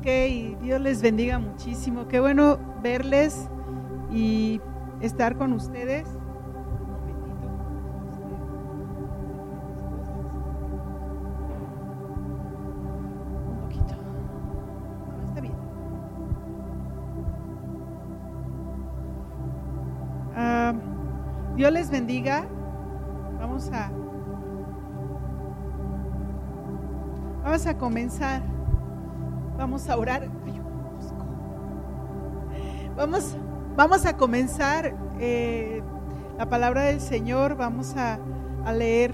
Ok, Dios les bendiga muchísimo. Qué bueno verles y estar con ustedes. Ah, Dios les bendiga. Vamos a Vamos a comenzar. Vamos a orar. Vamos, vamos a comenzar eh, la palabra del Señor. Vamos a, a leer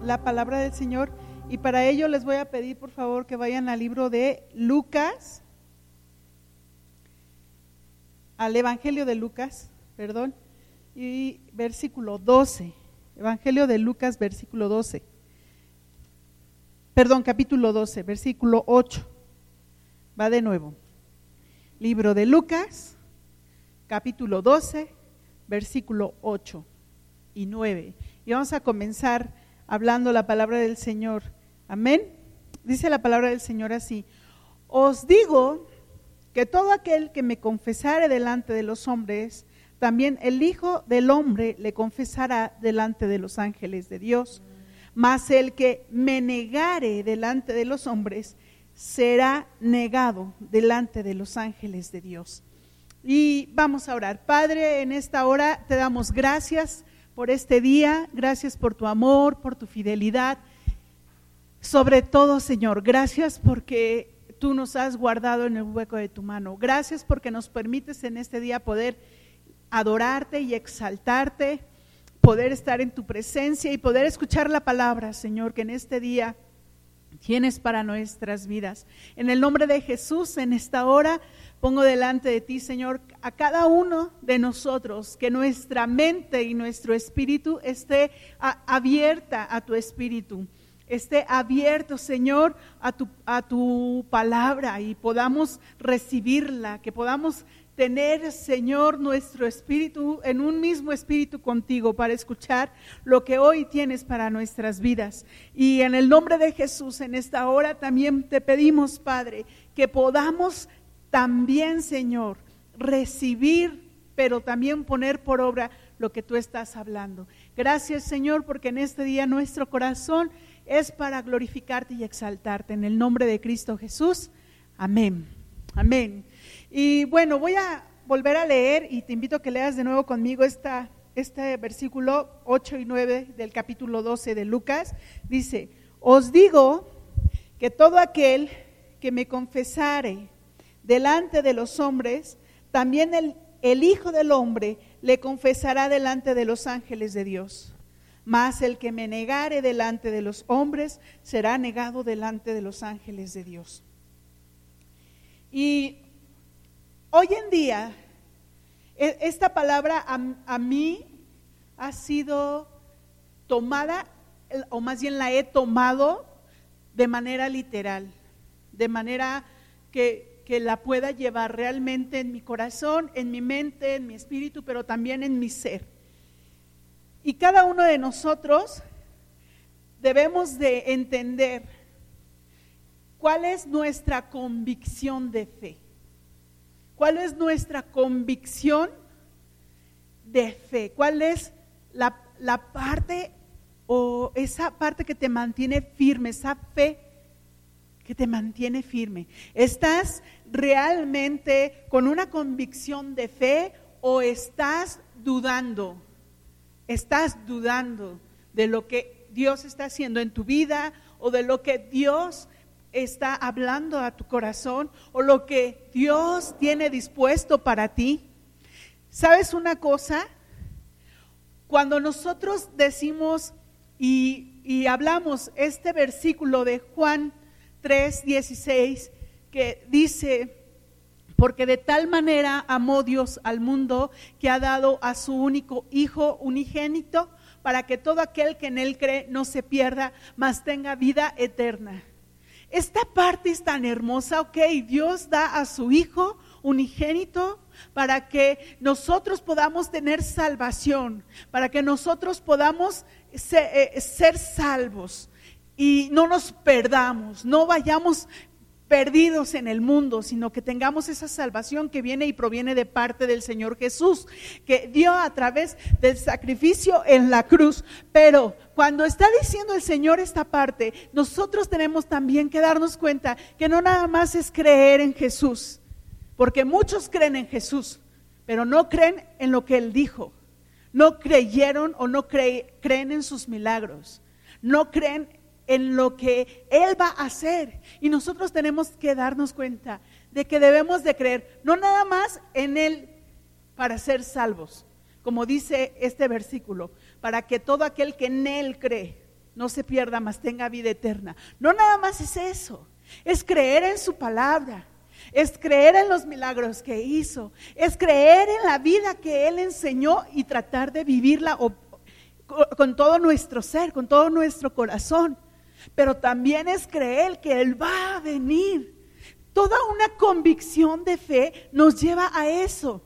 la palabra del Señor. Y para ello les voy a pedir, por favor, que vayan al libro de Lucas, al Evangelio de Lucas, perdón, y versículo 12. Evangelio de Lucas, versículo 12 perdón, capítulo 12, versículo 8. Va de nuevo. Libro de Lucas, capítulo 12, versículo 8 y 9. Y vamos a comenzar hablando la palabra del Señor. Amén. Dice la palabra del Señor así. Os digo que todo aquel que me confesare delante de los hombres, también el Hijo del Hombre le confesará delante de los ángeles de Dios mas el que me negare delante de los hombres será negado delante de los ángeles de Dios. Y vamos a orar. Padre, en esta hora te damos gracias por este día, gracias por tu amor, por tu fidelidad. Sobre todo, Señor, gracias porque tú nos has guardado en el hueco de tu mano. Gracias porque nos permites en este día poder adorarte y exaltarte poder estar en tu presencia y poder escuchar la palabra, Señor, que en este día tienes para nuestras vidas. En el nombre de Jesús, en esta hora, pongo delante de ti, Señor, a cada uno de nosotros, que nuestra mente y nuestro espíritu esté abierta a tu espíritu esté abierto, Señor, a tu, a tu palabra y podamos recibirla, que podamos tener, Señor, nuestro espíritu en un mismo espíritu contigo para escuchar lo que hoy tienes para nuestras vidas. Y en el nombre de Jesús, en esta hora también te pedimos, Padre, que podamos también, Señor, recibir, pero también poner por obra lo que tú estás hablando. Gracias, Señor, porque en este día nuestro corazón es para glorificarte y exaltarte. En el nombre de Cristo Jesús. Amén. Amén. Y bueno, voy a volver a leer y te invito a que leas de nuevo conmigo este versículo 8 y 9 del capítulo 12 de Lucas. Dice, os digo que todo aquel que me confesare delante de los hombres, también el, el Hijo del Hombre le confesará delante de los ángeles de Dios. Mas el que me negare delante de los hombres será negado delante de los ángeles de Dios. Y Hoy en día, e, esta palabra a, mí ha sido tomada, o más bien la he tomado de manera literal, de manera que, que, la pueda llevar realmente en mi corazón, en mi mente, en mi espíritu, pero también en mi ser. Y cada uno de nosotros debemos de entender cuál es nuestra convicción de fe. ¿Cuál es nuestra convicción de fe? ¿Cuál es la, parte o esa parte que te mantiene firme, esa fe que te mantiene firme? ¿Estás realmente con una convicción de fe o estás dudando? ¿Estás dudando de lo que Dios está haciendo en tu vida o de lo que Dios está hablando a tu corazón o lo que Dios tiene dispuesto para ti. ¿Sabes una cosa? Cuando nosotros decimos y, hablamos este versículo de Juan 3, 16, que dice, porque de tal manera amó Dios al mundo que ha dado a su único Hijo unigénito para que todo aquel que en él cree no se pierda, mas tenga vida eterna. Esta parte es tan hermosa, ok, Dios da a su Hijo unigénito para que nosotros podamos tener salvación, para que nosotros podamos ser, eh, ser salvos. Y no nos perdamos, no vayamos perdidos en el mundo, sino que tengamos esa salvación que viene y proviene de parte del Señor Jesús, que dio a través del sacrificio en la cruz. Pero cuando está diciendo el Señor esta parte, nosotros tenemos también que darnos cuenta que no nada más es creer en Jesús, porque muchos creen en Jesús, pero no creen en lo que Él dijo. No creyeron o no creen en sus milagros. No creen en lo que Él va a hacer. Y nosotros tenemos que darnos cuenta de que debemos de creer, no nada más en Él para ser salvos, como dice este versículo, para que todo aquel que en Él cree no se pierda, mas tenga vida eterna. No nada más es eso, es creer en su palabra. Es creer en los milagros que hizo, es creer en la vida que Él enseñó y tratar de vivirla con todo nuestro ser, con todo nuestro corazón pero también es creer que Él va a venir. Toda una convicción de fe nos lleva a eso.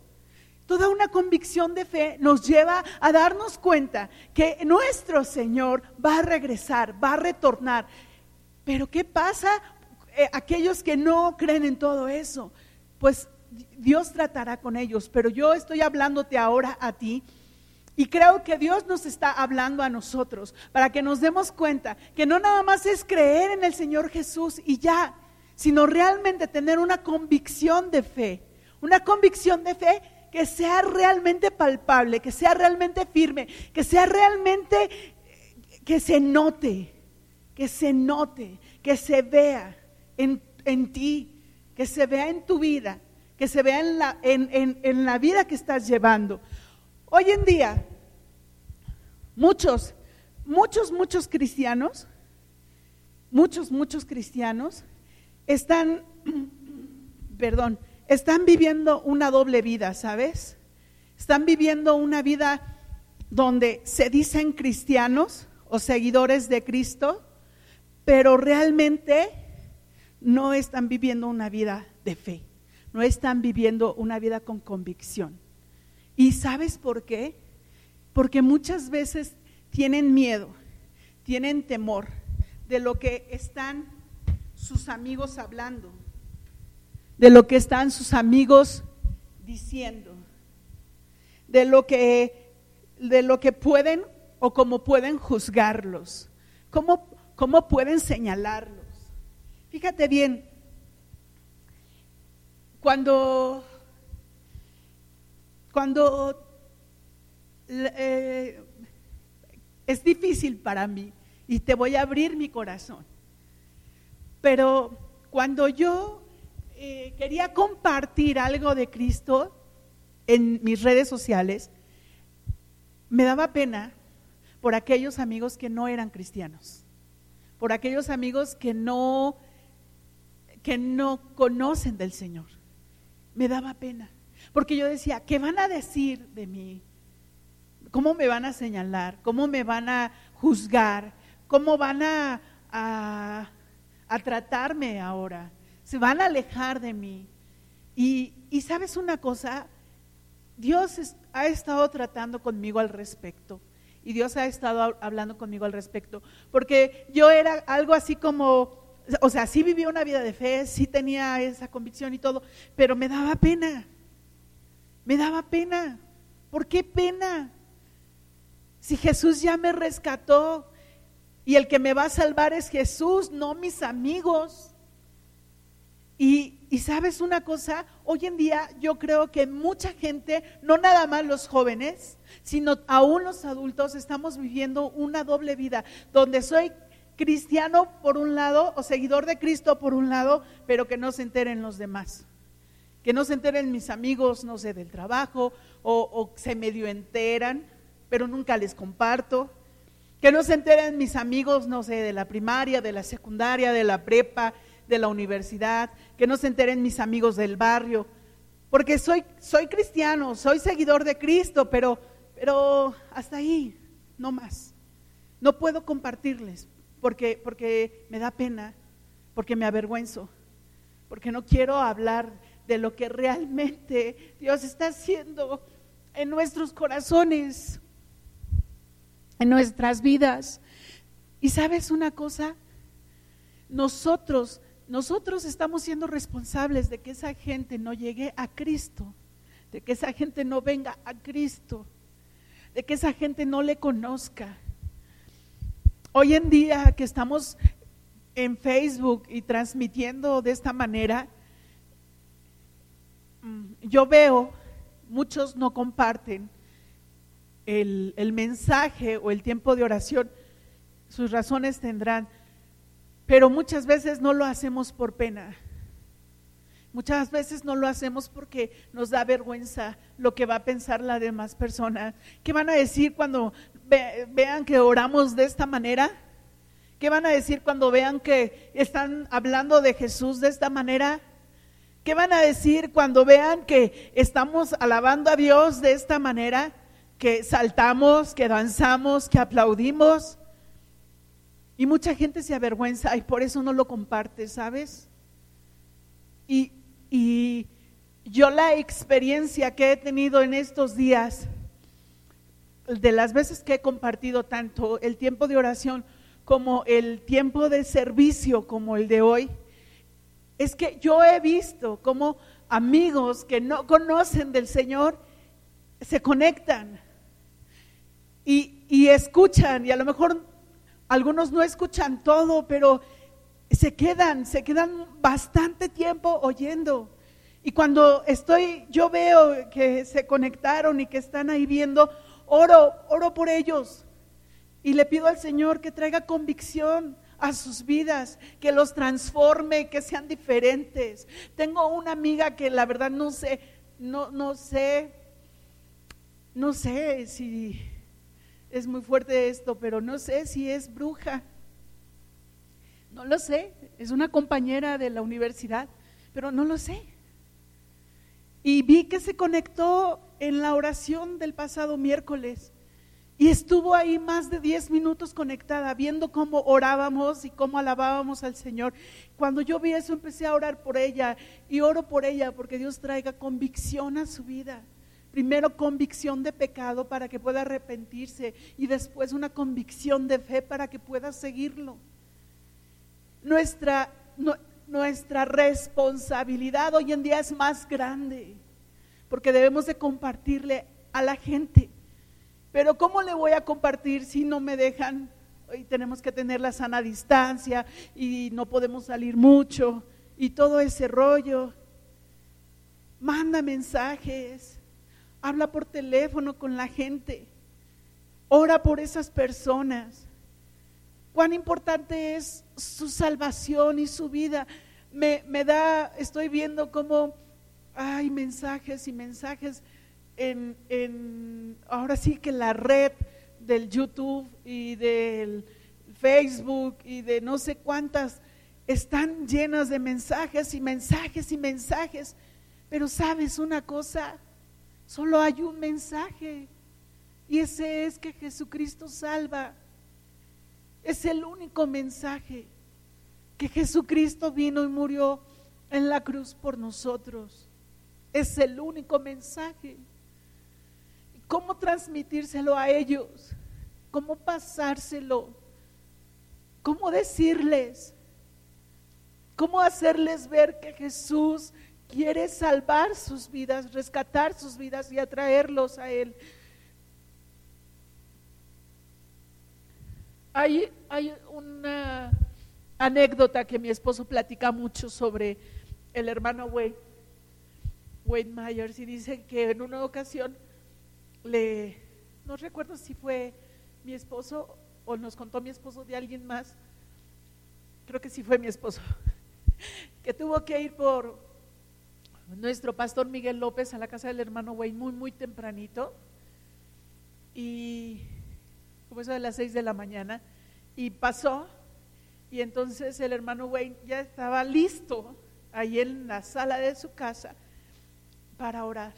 Toda una convicción de fe nos lleva a darnos cuenta que nuestro Señor va a regresar, va a retornar. Pero ¿qué pasa eh, aquellos que no creen en todo eso? Pues Dios tratará con ellos, pero yo estoy hablándote ahora a ti y creo que Dios nos está hablando a nosotros para que nos demos cuenta que no nada más es creer en el Señor Jesús y ya, sino realmente tener una convicción de fe, una convicción de fe que sea realmente palpable, que sea realmente firme, que sea realmente, que se note, que se note, que se vea en, ti, que se vea en tu vida, que se vea en la, en la vida que estás llevando. Hoy en día, muchos, muchos, muchos cristianos, muchos, muchos cristianos están, perdón, están viviendo una doble vida, ¿sabes? Están viviendo una vida donde se dicen cristianos o seguidores de Cristo, pero realmente no están viviendo una vida de fe, no están viviendo una vida con convicción. ¿Y sabes por qué? Porque muchas veces tienen miedo, tienen temor de lo que están sus amigos hablando, de lo que están sus amigos diciendo, de lo que, de lo que pueden o cómo pueden juzgarlos, cómo, cómo pueden señalarlos. Fíjate bien, cuando cuando eh, es difícil para mí y te voy a abrir mi corazón, pero cuando yo eh, quería compartir algo de Cristo en mis redes sociales, me daba pena por aquellos amigos que no eran cristianos, por aquellos amigos que no que no conocen del Señor. Me daba pena. Porque yo decía, ¿qué van a decir de mí? ¿Cómo me van a señalar? ¿Cómo me van a juzgar? ¿Cómo van a, a, tratarme ahora? Se van a alejar de mí. Y, y sabes una cosa, Dios ha estado tratando conmigo al respecto. Y Dios ha estado hablando conmigo al respecto. Porque yo era algo así como, o sea, sí vivía una vida de fe, sí tenía esa convicción y todo, pero me daba pena. Me daba pena. ¿Por qué pena? Si Jesús ya me rescató y el que me va a salvar es Jesús, no mis amigos. Y, sabes una cosa, hoy en día yo creo que mucha gente, no nada más los jóvenes, sino aún los adultos, estamos viviendo una doble vida, donde soy cristiano por un lado o seguidor de Cristo por un lado, pero que no se enteren los demás que no se enteren mis amigos, no sé, del trabajo, o, se medio enteran, pero nunca les comparto. Que no se enteren mis amigos, no sé, de la primaria, de la secundaria, de la prepa, de la universidad, que no se enteren mis amigos del barrio, porque soy, soy cristiano, soy seguidor de Cristo, pero, pero hasta ahí, no más. No puedo compartirles porque, porque me da pena, porque me avergüenzo, porque no quiero hablar de lo que realmente Dios está haciendo en nuestros corazones, en nuestras vidas. Y sabes una cosa, nosotros nosotros estamos siendo responsables de que esa gente no llegue a Cristo, de que esa gente no venga a Cristo, de que esa gente no le conozca. Hoy en día que estamos en Facebook y transmitiendo de esta manera, yo veo, muchos no comparten el, el mensaje o el tiempo de oración, sus razones tendrán, pero muchas veces no lo hacemos por pena. Muchas veces no lo hacemos porque nos da vergüenza lo que va a pensar la demás persona. ¿Qué van a decir cuando vean que oramos de esta manera? ¿Qué van a decir cuando vean que están hablando de Jesús de esta manera? ¿Qué van a decir cuando vean que estamos alabando a Dios de esta manera? Que saltamos, que danzamos, que aplaudimos. Y mucha gente se avergüenza y por eso no lo comparte, ¿sabes? Y, y yo la experiencia que he tenido en estos días, de las veces que he compartido tanto el tiempo de oración como el tiempo de servicio como el de hoy, es que yo he visto como amigos que no conocen del Señor se conectan y escuchan y a lo mejor algunos no escuchan todo, pero se quedan, se quedan bastante tiempo oyendo. Y cuando estoy, yo veo que se conectaron y que están ahí viendo, oro, oro por ellos. Y le pido al Señor que traiga convicción a sus vidas, que los transforme, que sean diferentes. Tengo una amiga que la verdad no sé, no, no sé, no sé si es muy fuerte esto, pero no sé si es bruja. No lo sé, es una compañera de la universidad, pero no lo sé. Y vi que se conectó en la oración del pasado miércoles y estuvo ahí más de 10 minutos conectada, viendo cómo orábamos y cómo alabábamos al Señor. Cuando yo vi eso, empecé a orar por ella y oro por ella porque Dios traiga convicción a su vida. Primero convicción de pecado para que pueda arrepentirse y después una convicción de fe para que pueda seguirlo. Nuestra, nuestra responsabilidad hoy en día es más grande porque debemos de compartirle a la gente. Pero ¿cómo le voy a compartir si no me dejan? Hoy tenemos que tener la sana distancia y no podemos salir mucho y todo ese rollo. Manda mensajes habla por teléfono con la gente, ora por esas personas. Cuán importante es su salvación y su vida. Me, da, estoy viendo cómo hay mensajes y mensajes en, en, ahora sí que la red del YouTube y del Facebook y de no sé cuántas están llenas de mensajes y mensajes y mensajes. Pero sabes una cosa, Solo hay un mensaje y ese es que Jesucristo salva. Es el único mensaje que Jesucristo vino y murió en la cruz por nosotros. Es el único mensaje. ¿Cómo transmitírselo a ellos? ¿Cómo pasárselo? ¿Cómo decirles? ¿Cómo hacerles ver que Jesús quiere salvar sus vidas, rescatar sus vidas y atraerlos a Él. Hay, hay una anécdota que mi esposo platica mucho sobre el hermano Wayne, Wayne Myers, y dice que en una ocasión le, no recuerdo si fue mi esposo o nos contó mi esposo de alguien más, creo que sí fue mi esposo, que tuvo que ir por nuestro pastor Miguel López a la casa del hermano Wayne muy, muy tempranito. Y como eso de las seis de la mañana. Y pasó. Y entonces el hermano Wayne ya estaba listo ahí en la sala de su casa para orar.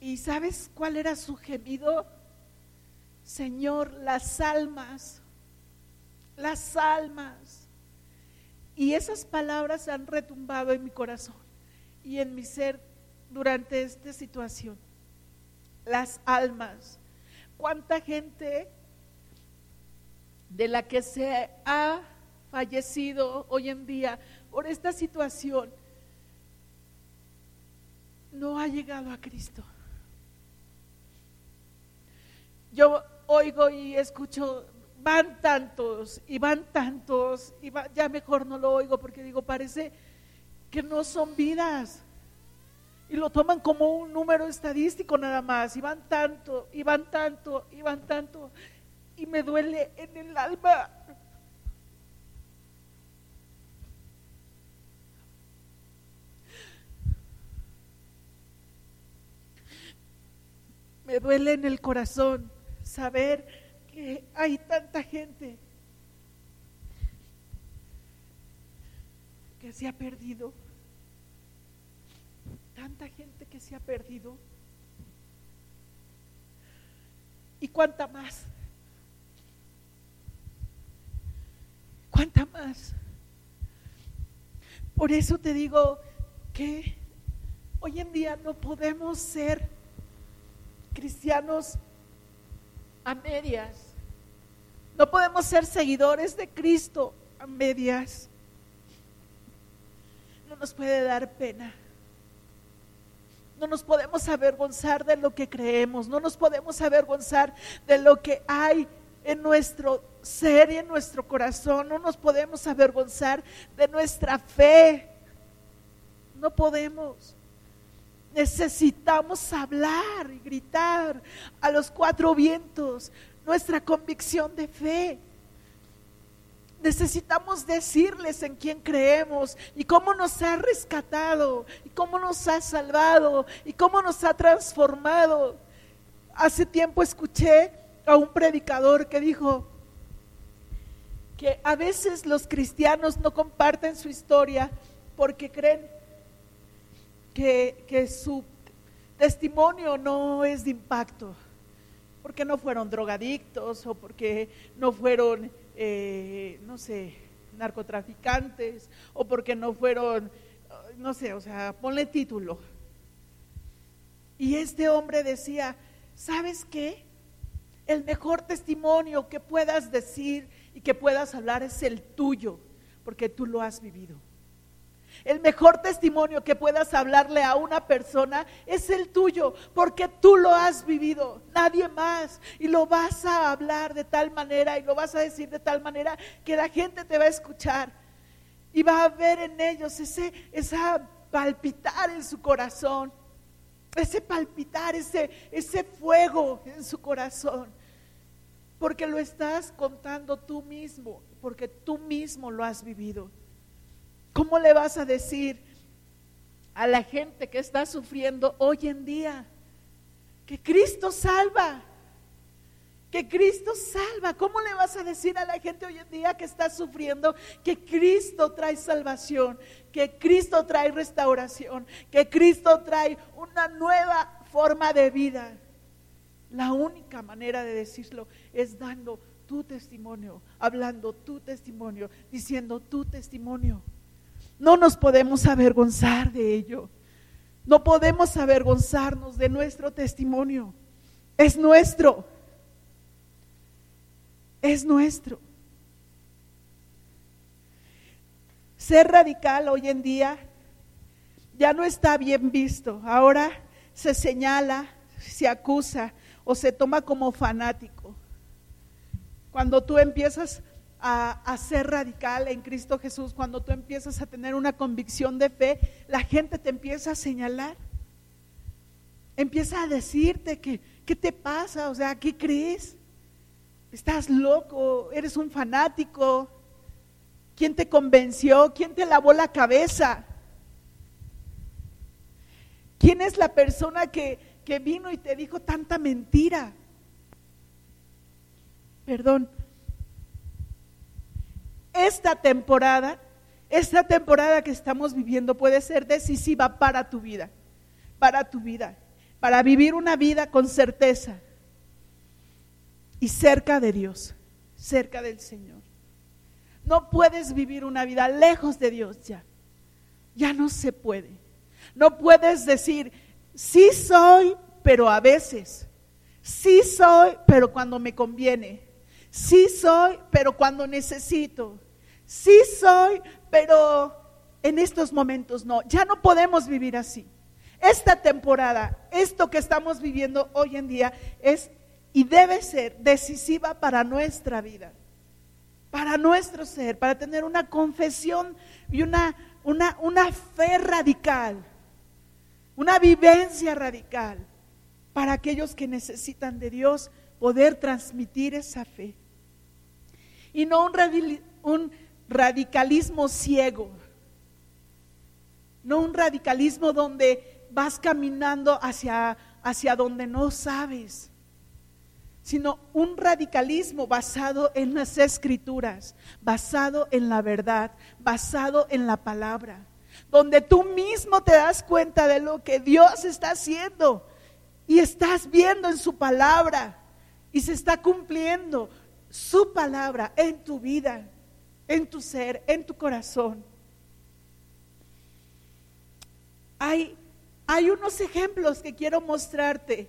¿Y sabes cuál era su gemido? Señor, las almas, las almas. Y esas palabras han retumbado en mi corazón y en mi ser durante esta situación. Las almas. ¿Cuánta gente de la que se ha fallecido hoy en día por esta situación no ha llegado a Cristo. Yo oigo y escucho, van tantos y van tantos, y ya mejor no lo oigo porque digo, parece que no son vidas. Y lo toman como un número estadístico nada más, y van tanto, y van tanto, y van tanto, y me duele en el alma. Me duele en el corazón saber que hay tanta gente que se ha perdido, tanta gente que se ha perdido. ¿Y cuánta más? ¿Cuánta más? Por eso te digo que hoy en día no podemos ser cristianos a medias. No podemos ser seguidores de Cristo a medias. No nos puede dar pena. No nos podemos avergonzar de lo que creemos. No nos podemos avergonzar de lo que hay en nuestro ser y en nuestro corazón. No nos podemos avergonzar de nuestra fe. No podemos. Necesitamos hablar y gritar a los cuatro vientos nuestra convicción de fe. Necesitamos decirles en quién creemos y cómo nos ha rescatado y cómo nos ha salvado y cómo nos ha transformado. Hace tiempo escuché a un predicador que dijo que a veces los cristianos no comparten su historia porque creen que, su testimonio no es de impacto, porque no fueron drogadictos o porque no fueron, eh, no sé, narcotraficantes o porque no fueron, no sé, o sea, ponle título. Y este hombre decía, ¿sabes qué? El mejor testimonio que puedas decir y que puedas hablar es el tuyo, porque tú lo has vivido. El mejor testimonio que puedas hablarle a una persona es el tuyo, porque tú lo has vivido, nadie más. Y lo vas a hablar de tal manera y lo vas a decir de tal manera que la gente te va a escuchar. Y va a ver en ellos ese esa palpitar en su corazón, ese palpitar, ese, ese fuego en su corazón. Porque lo estás contando tú mismo, porque tú mismo lo has vivido. ¿Cómo le vas a decir a la gente que está sufriendo hoy en día que Cristo salva? Que Cristo salva. ¿Cómo le vas a decir a la gente hoy en día que está sufriendo que Cristo trae salvación, que Cristo trae restauración, que Cristo trae una nueva forma de vida? La única manera de decirlo es dando tu testimonio, hablando tu testimonio, diciendo tu testimonio. No nos podemos avergonzar de ello. No podemos avergonzarnos de nuestro testimonio. Es nuestro. Es nuestro. Ser radical hoy en día ya no está bien visto. Ahora se señala, se acusa o se toma como fanático. Cuando tú empiezas a, ser radical en Cristo Jesús, cuando tú empiezas a tener una convicción de fe, la gente te empieza a señalar. Empieza a decirte que, ¿qué te pasa? O sea, ¿qué crees? Estás loco, eres un fanático. ¿Quién te convenció? ¿Quién te lavó la cabeza? ¿Quién es la persona que, que vino y te dijo tanta mentira? Perdón, esta temporada, esta temporada que estamos viviendo puede ser decisiva para tu vida, para tu vida, para vivir una vida con certeza y cerca de Dios, cerca del Señor. No puedes vivir una vida lejos de Dios ya. Ya no se puede. No puedes decir, sí soy, pero a veces. Sí soy, pero cuando me conviene. Sí soy, pero cuando necesito. Sí soy, pero en estos momentos no. Ya no podemos vivir así. Esta temporada, esto que estamos viviendo hoy en día es y debe ser decisiva para nuestra vida, para nuestro ser, para tener una confesión y una, una, una fe radical, una vivencia radical para aquellos que necesitan de Dios poder transmitir esa fe. Y no un, un radicalismo ciego, no un radicalismo donde vas caminando hacia, hacia donde no sabes, sino un radicalismo basado en las escrituras, basado en la verdad, basado en la palabra, donde tú mismo te das cuenta de lo que Dios está haciendo y estás viendo en su palabra y se está cumpliendo su palabra en tu vida, en tu ser, en tu corazón. Hay, hay unos ejemplos que quiero mostrarte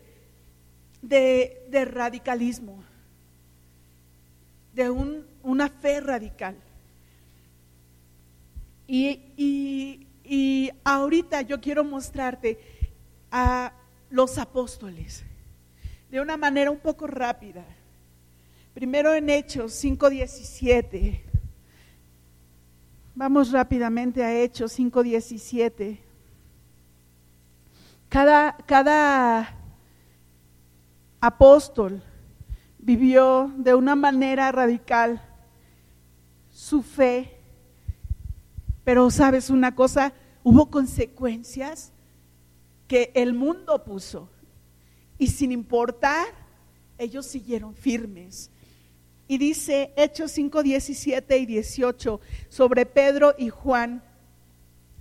de, radicalismo, de una fe radical. Y, y ahorita yo quiero mostrarte a los apóstoles de una manera un poco rápida. Primero en Hechos 5.17. Vamos rápidamente a Hechos 5.17. Cada, cada apóstol vivió de una manera radical su fe, pero sabes una cosa, hubo consecuencias que el mundo puso y sin importar, ellos siguieron firmes. Y dice Hechos 5, 17 y 18 sobre Pedro y Juan.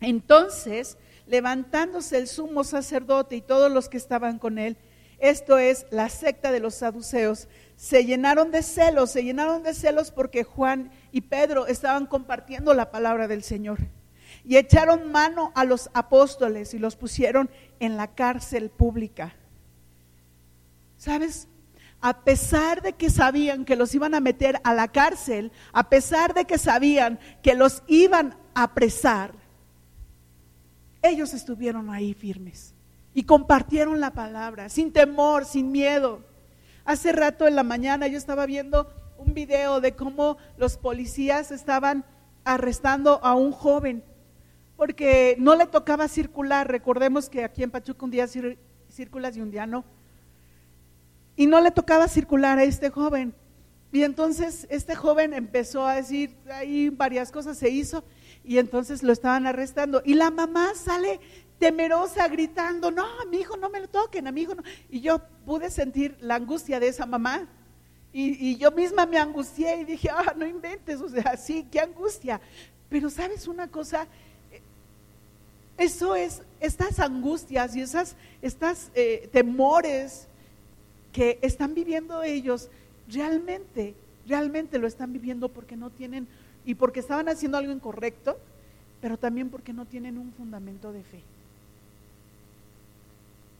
Entonces levantándose el sumo sacerdote y todos los que estaban con él, esto es la secta de los saduceos, se llenaron de celos, se llenaron de celos porque Juan y Pedro estaban compartiendo la palabra del Señor. Y echaron mano a los apóstoles y los pusieron en la cárcel pública. ¿Sabes? A pesar de que sabían que los iban a meter a la cárcel, a pesar de que sabían que los iban a apresar, ellos estuvieron ahí firmes y compartieron la palabra, sin temor, sin miedo. Hace rato en la mañana yo estaba viendo un video de cómo los policías estaban arrestando a un joven porque no le tocaba circular. Recordemos que aquí en Pachuca un día circulas y un día no. Y no le tocaba circular a este joven. Y entonces este joven empezó a decir, ahí varias cosas se hizo y entonces lo estaban arrestando. Y la mamá sale temerosa gritando, no, a mi hijo no me lo toquen, a mi hijo no. Y yo pude sentir la angustia de esa mamá. Y, yo misma me angustié y dije, ah, no inventes, o sea, sí, qué angustia. Pero sabes una cosa, eso es, estas angustias y esas, estas eh, temores que están viviendo ellos, realmente, realmente lo están viviendo porque no tienen y porque estaban haciendo algo incorrecto, pero también porque no tienen un fundamento de fe.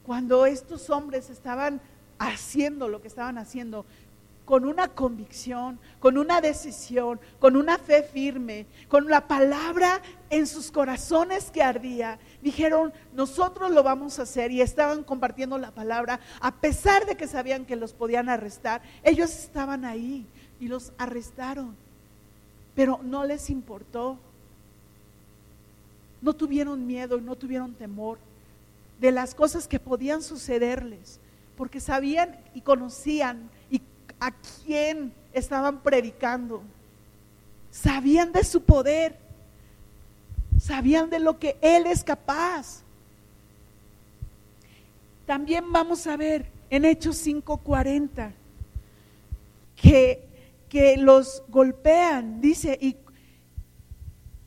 Cuando estos hombres estaban haciendo lo que estaban haciendo, con una convicción, con una decisión, con una fe firme, con la palabra en sus corazones que ardía, dijeron, nosotros lo vamos a hacer y estaban compartiendo la palabra, a pesar de que sabían que los podían arrestar, ellos estaban ahí y los arrestaron pero no les importó. No tuvieron miedo y no tuvieron temor de las cosas que podían sucederles, porque sabían y conocían y a quién estaban predicando. Sabían de su poder, sabían de lo que Él es capaz. También vamos a ver en Hechos 5:40 que que los golpean, dice, y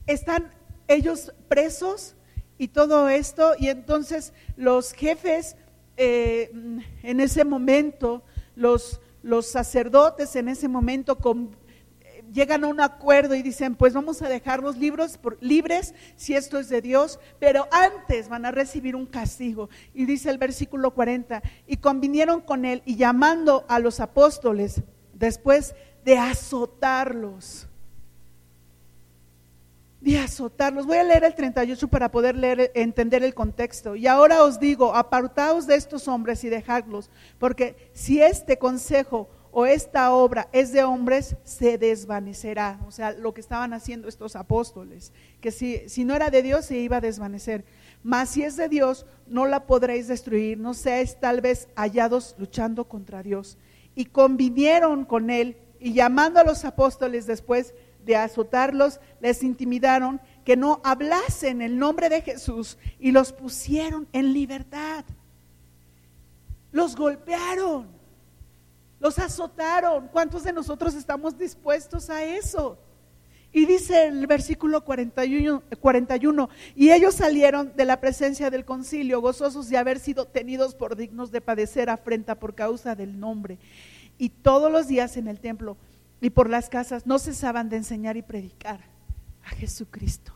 están ellos presos y todo esto, y entonces los jefes eh, en ese momento, los, los sacerdotes en ese momento llegan a un acuerdo y dicen, pues vamos a dejarlos libres, libres si esto es de Dios, pero antes van a recibir un castigo. Y dice el versículo 40, y convinieron con él y llamando a los apóstoles, después de azotarlos. de azotarlos. Voy a leer el 38 para poder leer, entender el contexto. Y ahora os digo, apartaos de estos hombres y dejadlos, porque si este consejo o esta obra es de hombres, se desvanecerá. O sea, lo que estaban haciendo estos apóstoles, que si, si no era de Dios, se iba a desvanecer. Mas si es de Dios, no la podréis destruir. No seáis tal vez hallados luchando contra Dios. Y convinieron con él y llamando a los apóstoles después de azotarlos, les intimidaron que no hablasen el nombre de Jesús y los pusieron en libertad. Los golpearon los azotaron. ¿Cuántos de nosotros estamos dispuestos a eso? Y dice el versículo 41, 41, y ellos salieron de la presencia del concilio gozosos de haber sido tenidos por dignos de padecer afrenta por causa del nombre. Y todos los días en el templo y por las casas no cesaban de enseñar y predicar a Jesucristo.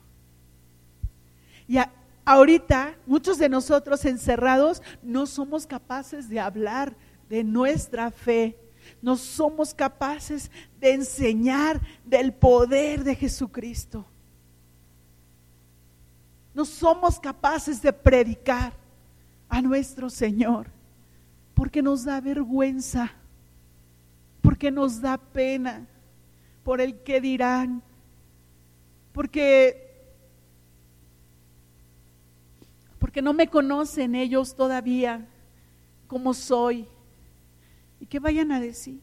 Y ahorita muchos de nosotros encerrados no somos capaces de hablar de nuestra fe, no somos capaces de enseñar del poder de Jesucristo. No somos capaces de predicar a nuestro Señor porque nos da vergüenza, porque nos da pena por el que dirán, porque porque no me conocen ellos todavía como soy y que vayan a decir.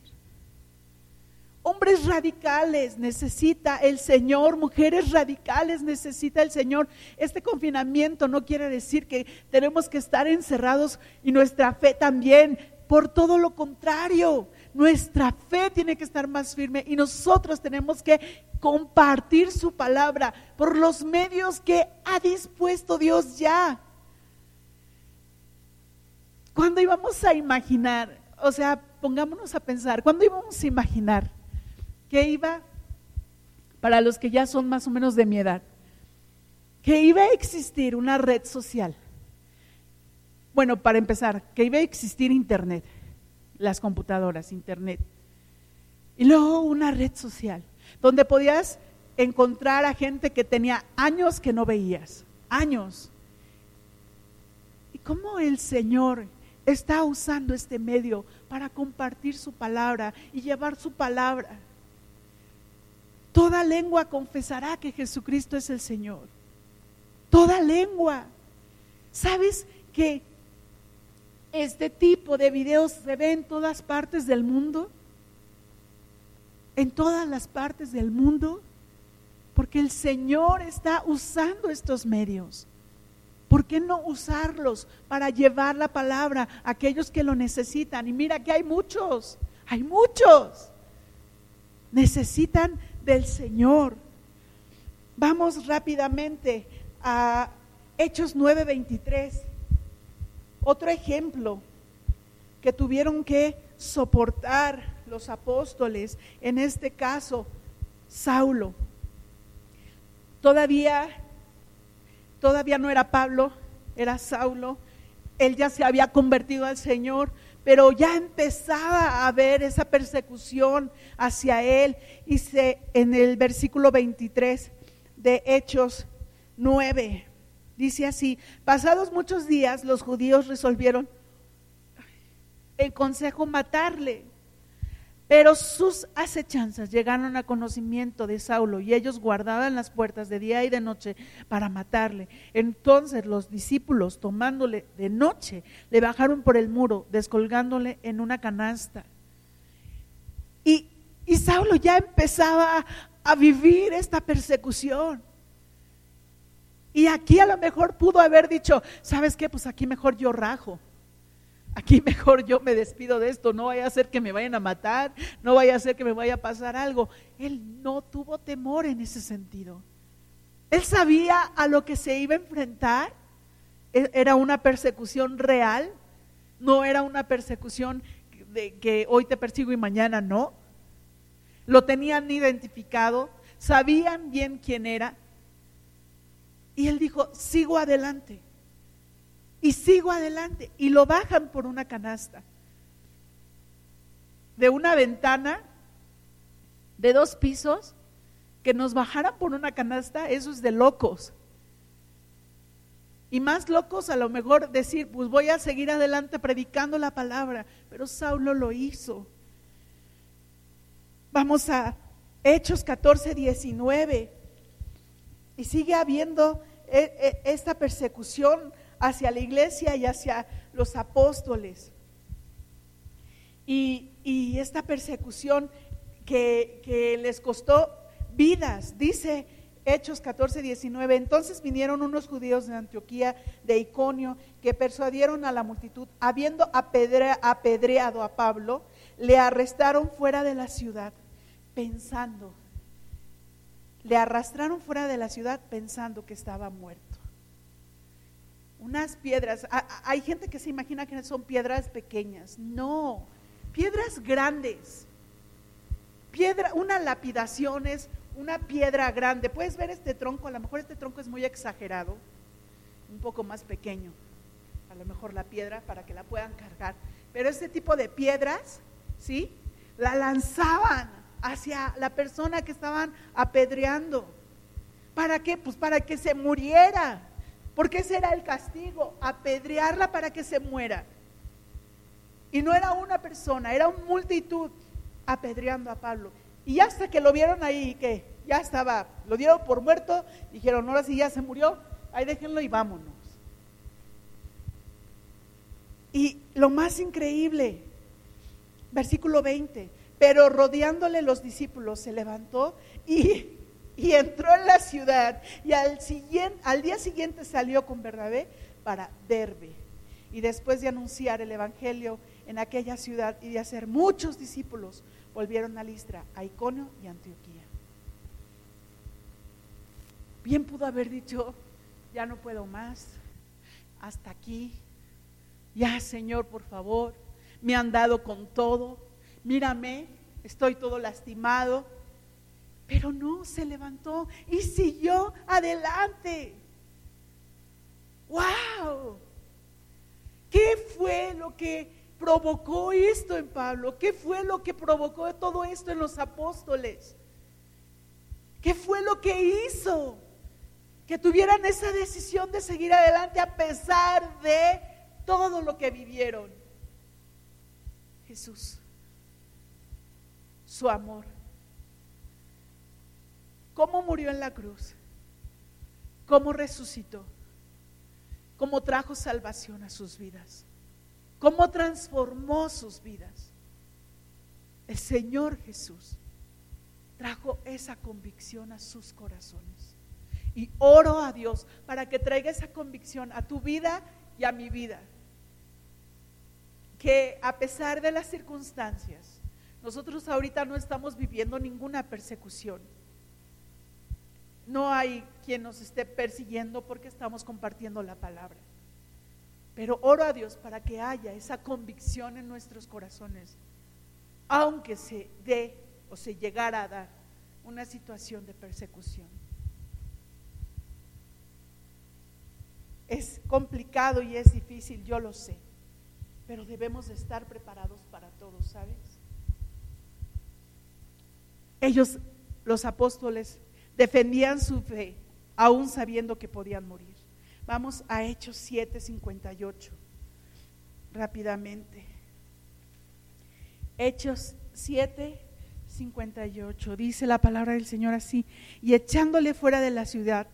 Hombres radicales necesita el Señor, mujeres radicales necesita el Señor. Este confinamiento no quiere decir que tenemos que estar encerrados y nuestra fe también. Por todo lo contrario, nuestra fe tiene que estar más firme y nosotros tenemos que compartir su palabra por los medios que ha dispuesto Dios ya. Cuando íbamos a imaginar o sea, pongámonos a pensar, ¿cuándo íbamos a imaginar que iba, para los que ya son más o menos de mi edad, que iba a existir una red social? Bueno, para empezar, que iba a existir Internet, las computadoras, Internet. Y luego una red social, donde podías encontrar a gente que tenía años que no veías, años. ¿Y cómo el Señor está usando este medio para compartir su palabra y llevar su palabra. Toda lengua confesará que Jesucristo es el Señor. Toda lengua. ¿Sabes que este tipo de videos se ve en todas partes del mundo? En todas las partes del mundo. Porque el Señor está usando estos medios. ¿Por qué no usarlos para llevar la palabra a aquellos que lo necesitan? Y mira que hay muchos, hay muchos. Necesitan del Señor. Vamos rápidamente a Hechos 9:23. Otro ejemplo que tuvieron que soportar los apóstoles, en este caso Saulo. Todavía todavía no era Pablo, era Saulo. Él ya se había convertido al Señor, pero ya empezaba a ver esa persecución hacia él. Y se, en el versículo 23 de Hechos 9, dice así, pasados muchos días los judíos resolvieron el consejo matarle. Pero sus acechanzas llegaron a conocimiento de Saulo y ellos guardaban las puertas de día y de noche para matarle. Entonces los discípulos, tomándole de noche, le bajaron por el muro, descolgándole en una canasta. Y, y Saulo ya empezaba a vivir esta persecución. Y aquí a lo mejor pudo haber dicho, ¿sabes qué? Pues aquí mejor yo rajo aquí mejor yo me despido de esto, no vaya a ser que me vayan a matar, no vaya a ser que me vaya a pasar algo. Él no tuvo temor en ese sentido. Él sabía a lo que se iba a enfrentar. E, era una persecución real, no era una persecución de que hoy te persigo y mañana no. Lo tenían identificado, sabían bien quién era. Y él dijo, sigo adelante y sigo adelante. Y lo bajan por una canasta. De una ventana de dos pisos, que nos bajaran por una canasta, eso es de locos. Y más locos a lo mejor decir, pues voy a seguir adelante predicando la palabra, pero Saulo lo hizo. Vamos a Hechos 14, 19. Y sigue habiendo e, e, esta persecución hacia la iglesia y hacia los apóstoles. Y, esta persecución que, que les costó vidas, dice Hechos 14, 19. Entonces vinieron unos judíos de Antioquía, de Iconio, que persuadieron a la multitud, habiendo apedreado a Pablo, le arrestaron fuera de la ciudad, pensando, le arrastraron fuera de la ciudad pensando que estaba muerto. Unas piedras, hay gente que se imagina que son piedras pequeñas, no, piedras grandes. Piedra, una lapidación es una piedra grande. Puedes ver este tronco, a lo mejor este tronco es muy exagerado, un poco más pequeño, a lo mejor la piedra para que la puedan cargar. Pero este tipo de piedras, ¿sí? La lanzaban hacia la persona que estaban apedreando. ¿Para qué? Pues para que se muriera. Porque ese era el castigo, apedrearla para que se muera. Y no era una persona, era una multitud apedreando a Pablo. Y hasta que lo vieron ahí, que ya estaba, lo dieron por muerto, dijeron, ahora sí ya se murió, ahí déjenlo y vámonos. Y lo más increíble, versículo 20, pero rodeándole los discípulos se levantó y, y entró en la ciudad y al, día siguiente salió con Bernabé para Derbe. Y después de anunciar el Evangelio en aquella ciudad y de hacer muchos discípulos, volvieron a Listra, a Iconio y Antioquía. Bien pudo haber dicho, ya no puedo más, hasta aquí, ya Señor, por favor, me han dado con todo, mírame, estoy todo lastimado, pero no, se levantó y siguió adelante. ¡Wow! ¿Qué fue lo que provocó esto en Pablo? ¿Qué fue lo que provocó todo esto en los apóstoles? ¿Qué fue lo que hizo? Que tuvieran esa decisión de seguir adelante a pesar de todo lo que vivieron. Jesús, su amor. ¿Cómo murió en la cruz? ¿Cómo resucitó? ¿Cómo trajo salvación a sus vidas? cómo transformó sus vidas. El Señor Jesús trajo esa convicción a sus corazones. Y oro a Dios para que traiga esa convicción a tu vida y a mi vida. Que a pesar de las circunstancias, nosotros ahorita no estamos viviendo ninguna persecución. No hay quien nos esté persiguiendo porque estamos compartiendo la palabra. Pero oro a Dios para que haya esa convicción en nuestros corazones, aunque se dé o se llegara a dar una situación de persecución. Es complicado y es difícil, yo lo sé, pero debemos estar preparados para todo, ¿sabes? Ellos, los apóstoles, defendían su fe, aún sabiendo que podían morir. Vamos a Hechos 7:58, rápidamente. Hechos 7:58, dice la palabra del Señor así, y echándole fuera de la ciudad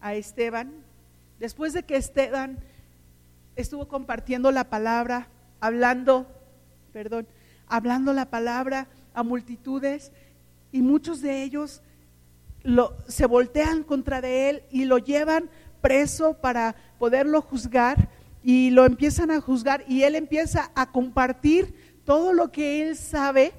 a Esteban, después de que Esteban estuvo compartiendo la palabra, hablando, perdón, hablando la palabra a multitudes, y muchos de ellos se voltean contra de él y lo llevan preso para poderlo juzgar y lo empiezan a juzgar y él empieza a compartir todo lo que él sabe.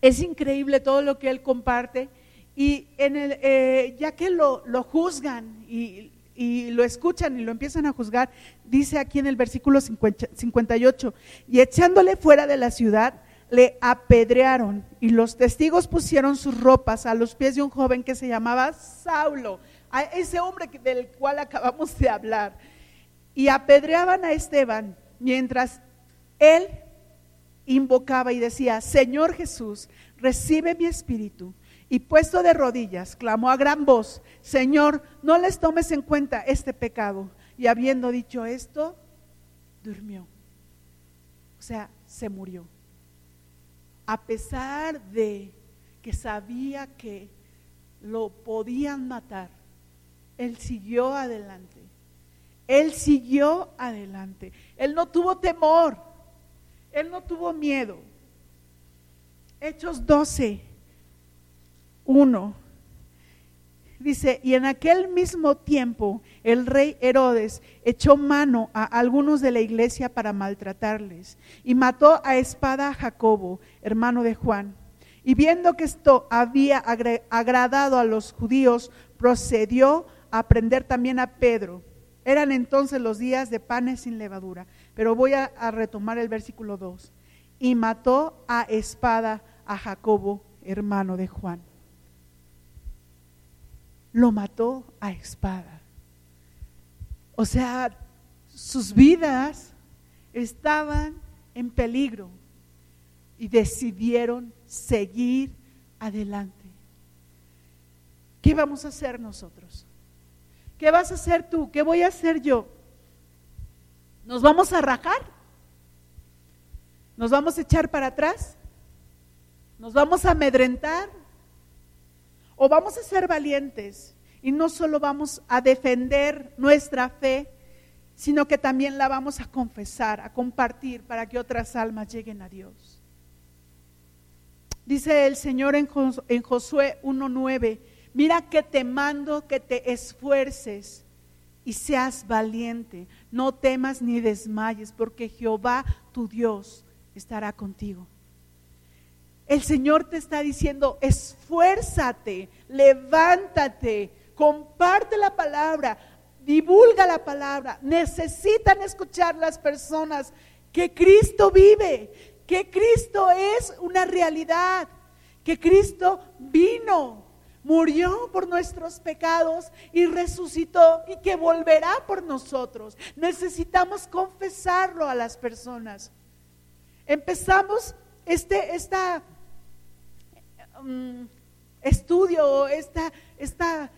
Es increíble todo lo que él comparte y en el, eh, ya que lo, lo juzgan y, y, lo escuchan y lo empiezan a juzgar, dice aquí en el versículo 58, y echándole fuera de la ciudad, le apedrearon y los testigos pusieron sus ropas a los pies de un joven que se llamaba Saulo a ese hombre del cual acabamos de hablar. Y apedreaban a Esteban mientras él invocaba y decía, Señor Jesús, recibe mi espíritu. Y puesto de rodillas, clamó a gran voz, Señor, no les tomes en cuenta este pecado. Y habiendo dicho esto, durmió. O sea, se murió. A pesar de que sabía que lo podían matar, él siguió adelante. Él siguió adelante. Él no tuvo temor. Él no tuvo miedo. Hechos 12, 1. Dice, y en aquel mismo tiempo el rey Herodes echó mano a algunos de la iglesia para maltratarles y mató a espada a Jacobo, hermano de Juan. Y viendo que esto había agradado a los judíos, procedió a prender también a Pedro. Eran entonces los días de panes sin levadura. Pero voy a, retomar el versículo 2. Y mató a espada a Jacobo, hermano de Juan. Lo mató a espada. O sea, sus vidas estaban en peligro y decidieron seguir adelante. ¿Qué vamos a hacer nosotros? ¿Qué vas a hacer tú? ¿Qué voy a hacer yo? ¿Nos vamos a rajar? ¿Nos vamos a echar para atrás? ¿Nos vamos a amedrentar? ¿O vamos a ser valientes y no solo vamos a defender nuestra fe, sino que también la vamos a confesar, a compartir para que otras almas lleguen a Dios? Dice el Señor en, Josué 1.9, Mira que te mando que te esfuerces y seas valiente. No temas ni desmayes, porque Jehová tu Dios estará contigo. El Señor te está diciendo, esfuérzate, levántate, comparte la palabra, divulga la palabra. Necesitan escuchar las personas que Cristo vive, que Cristo es una realidad, que Cristo vino murió por nuestros pecados y resucitó y que volverá por nosotros. Necesitamos confesarlo a las personas. Empezamos este esta, um, estudio, esta, esta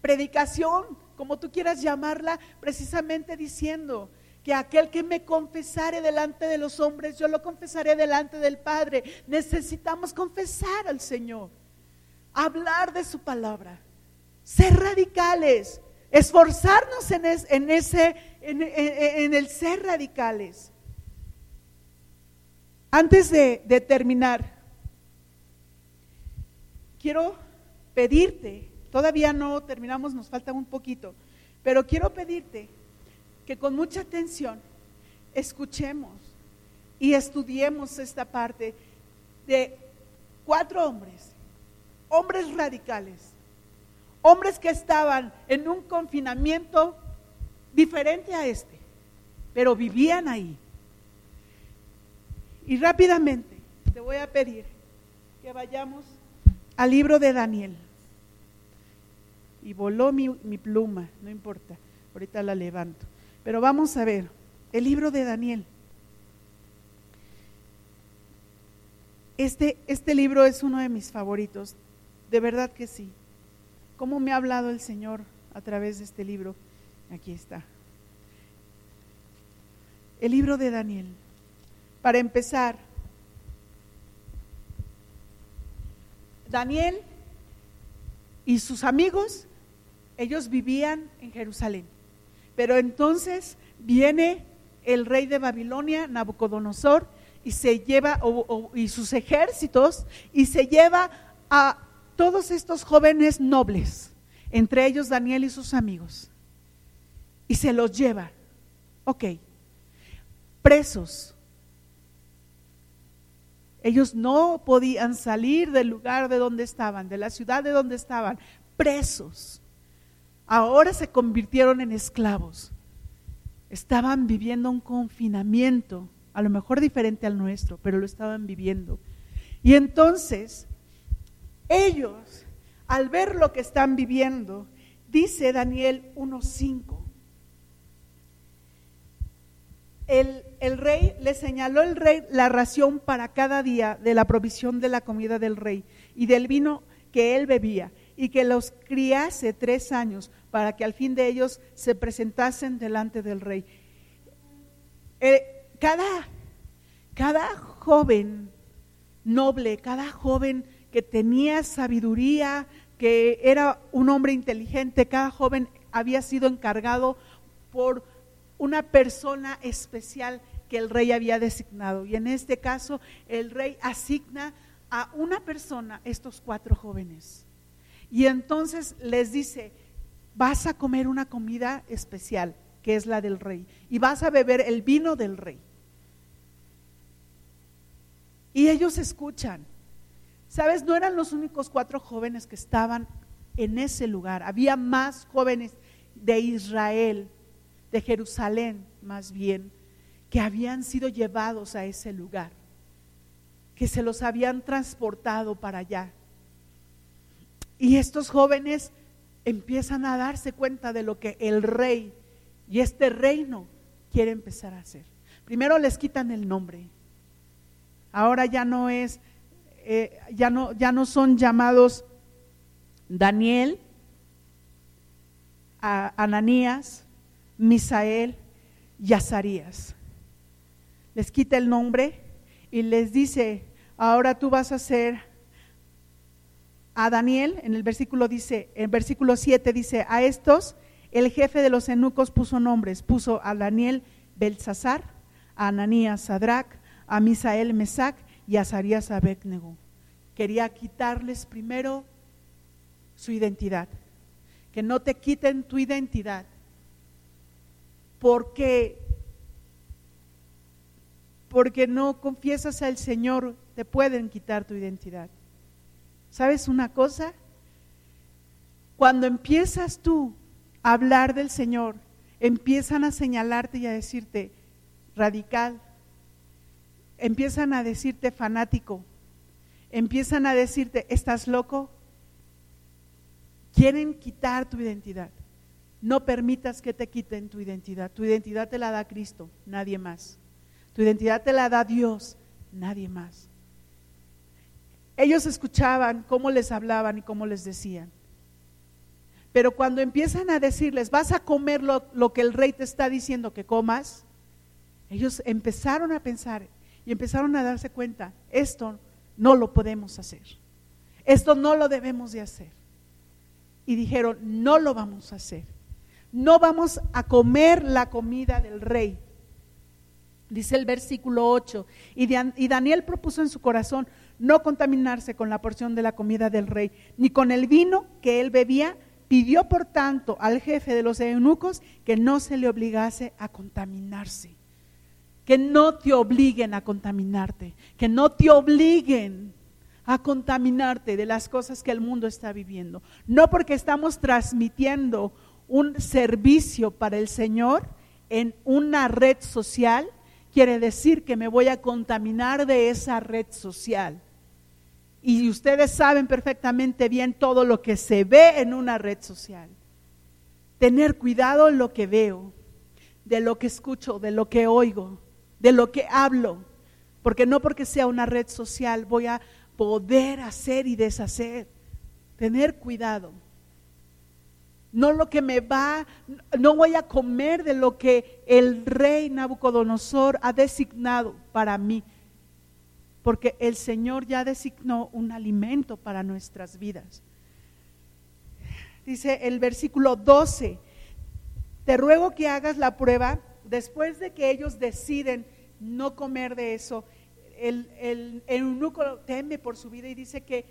predicación, como tú quieras llamarla, precisamente diciendo que aquel que me confesare delante de los hombres, yo lo confesaré delante del Padre. Necesitamos confesar al Señor hablar de su palabra, ser radicales, esforzarnos en, ese, en, el ser radicales. Antes de, de terminar, quiero pedirte, todavía no terminamos, nos falta un poquito, pero quiero pedirte que con mucha atención escuchemos y estudiemos esta parte de cuatro hombres hombres radicales, hombres que estaban en un confinamiento diferente a este, pero vivían ahí. Y rápidamente te voy a pedir que vayamos al libro de Daniel. Y voló mi, mi, pluma, no importa, ahorita la levanto. Pero vamos a ver, el libro de Daniel. Este, este libro es uno de mis favoritos. De verdad que sí. ¿Cómo me ha hablado el Señor a través de este libro? Aquí está. El libro de Daniel. Para empezar, Daniel y sus amigos, ellos vivían en Jerusalén. Pero entonces viene el rey de Babilonia, Nabucodonosor, y se lleva, y sus ejércitos, y se lleva a todos estos jóvenes nobles, entre ellos Daniel y sus amigos, y se los lleva. Ok, presos. Ellos no podían salir del lugar de donde estaban, de la ciudad de donde estaban, presos. Ahora se convirtieron en esclavos. Estaban viviendo un confinamiento, a lo mejor diferente al nuestro, pero lo estaban viviendo. Y entonces ellos, al ver lo que están viviendo, dice Daniel 1.5, el, rey le señaló el rey la ración para cada día de la provisión de la comida del rey y del vino que él bebía y que los criase tres años para que al fin de ellos se presentasen delante del rey. Eh, cada, cada joven noble, cada joven que tenía sabiduría, que era un hombre inteligente, cada joven había sido encargado por una persona especial que el rey había designado. Y en este caso, el rey asigna a una persona estos cuatro jóvenes. Y entonces les dice, vas a comer una comida especial, que es la del rey, y vas a beber el vino del rey. Y ellos escuchan. Sabes, no eran los únicos cuatro jóvenes que estaban en ese lugar. Había más jóvenes de Israel, de Jerusalén más bien, que habían sido llevados a ese lugar, que se los habían transportado para allá. Y estos jóvenes empiezan a darse cuenta de lo que el rey y este reino quiere empezar a hacer. Primero les quitan el nombre. Ahora ya no es, eh, ya, no, ya no son llamados Daniel, Ananías, Misael y Azarías. Les quita el nombre y les dice, ahora tú vas a ser a Daniel, en el versículo dice, en versículo 7 dice, a estos el jefe de los eunucos puso nombres, puso a Daniel Belsasar, a Ananías Sadrach, a Misael Mesac y a Azarías Abednego. Quería quitarles primero su identidad, que no te quiten tu identidad, porque porque no confiesas al Señor, te pueden quitar tu identidad. ¿Sabes una cosa? Cuando empiezas tú a hablar del Señor, empiezan a señalarte y a decirte radical, empiezan a decirte fanático, empiezan a decirte, ¿estás loco? Quieren quitar tu identidad. No permitas que te quiten tu identidad. Tu identidad te la da Cristo, nadie más. Tu identidad te la da Dios, nadie más. Ellos escuchaban cómo les hablaban y cómo les decían. Pero cuando empiezan a decirles, vas a comer lo, que el rey te está diciendo que comas, ellos empezaron a pensar y empezaron a darse cuenta, esto no lo podemos hacer. Esto no lo debemos de hacer. Y dijeron, no lo vamos a hacer. No vamos a comer la comida del rey. Dice el versículo 8. Y, Daniel propuso en su corazón, no contaminarse con la porción de la comida del rey, ni con el vino que él bebía. Pidió, por tanto, al jefe de los eunucos que no se le obligase a contaminarse. Que no te obliguen a contaminarte, que no te obliguen a contaminarte de las cosas que el mundo está viviendo. No porque estamos transmitiendo un servicio para el Señor en una red social, quiere decir que me voy a contaminar de esa red social. Y ustedes saben perfectamente bien todo lo que se ve en una red social. Tener cuidado en lo que veo, de lo que escucho, de lo que oigo, de lo que hablo. Porque no porque sea una red social voy a poder hacer y deshacer. Tener cuidado. No lo que me va, no voy a comer de lo que el rey Nabucodonosor ha designado para mí porque el Señor ya designó un alimento para nuestras vidas. Dice el versículo 12, te ruego que hagas la prueba después de que ellos deciden no comer de eso. El, el, eunuco teme por su vida y dice que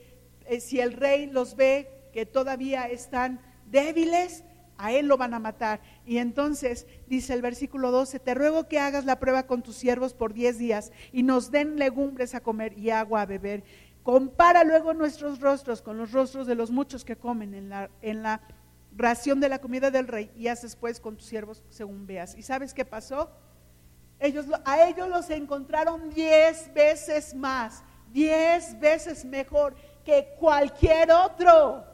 eh, si el rey los ve que todavía están débiles, a él lo van a matar. Y entonces dice el versículo 12, te ruego que hagas la prueba con tus siervos por diez días y nos den legumbres a comer y agua a beber. Compara luego nuestros rostros con los rostros de los muchos que comen en la, en la ración de la comida del rey y haz después con tus siervos según veas. ¿Y sabes qué pasó? Ellos, a ellos los encontraron diez veces más, diez veces mejor que cualquier otro.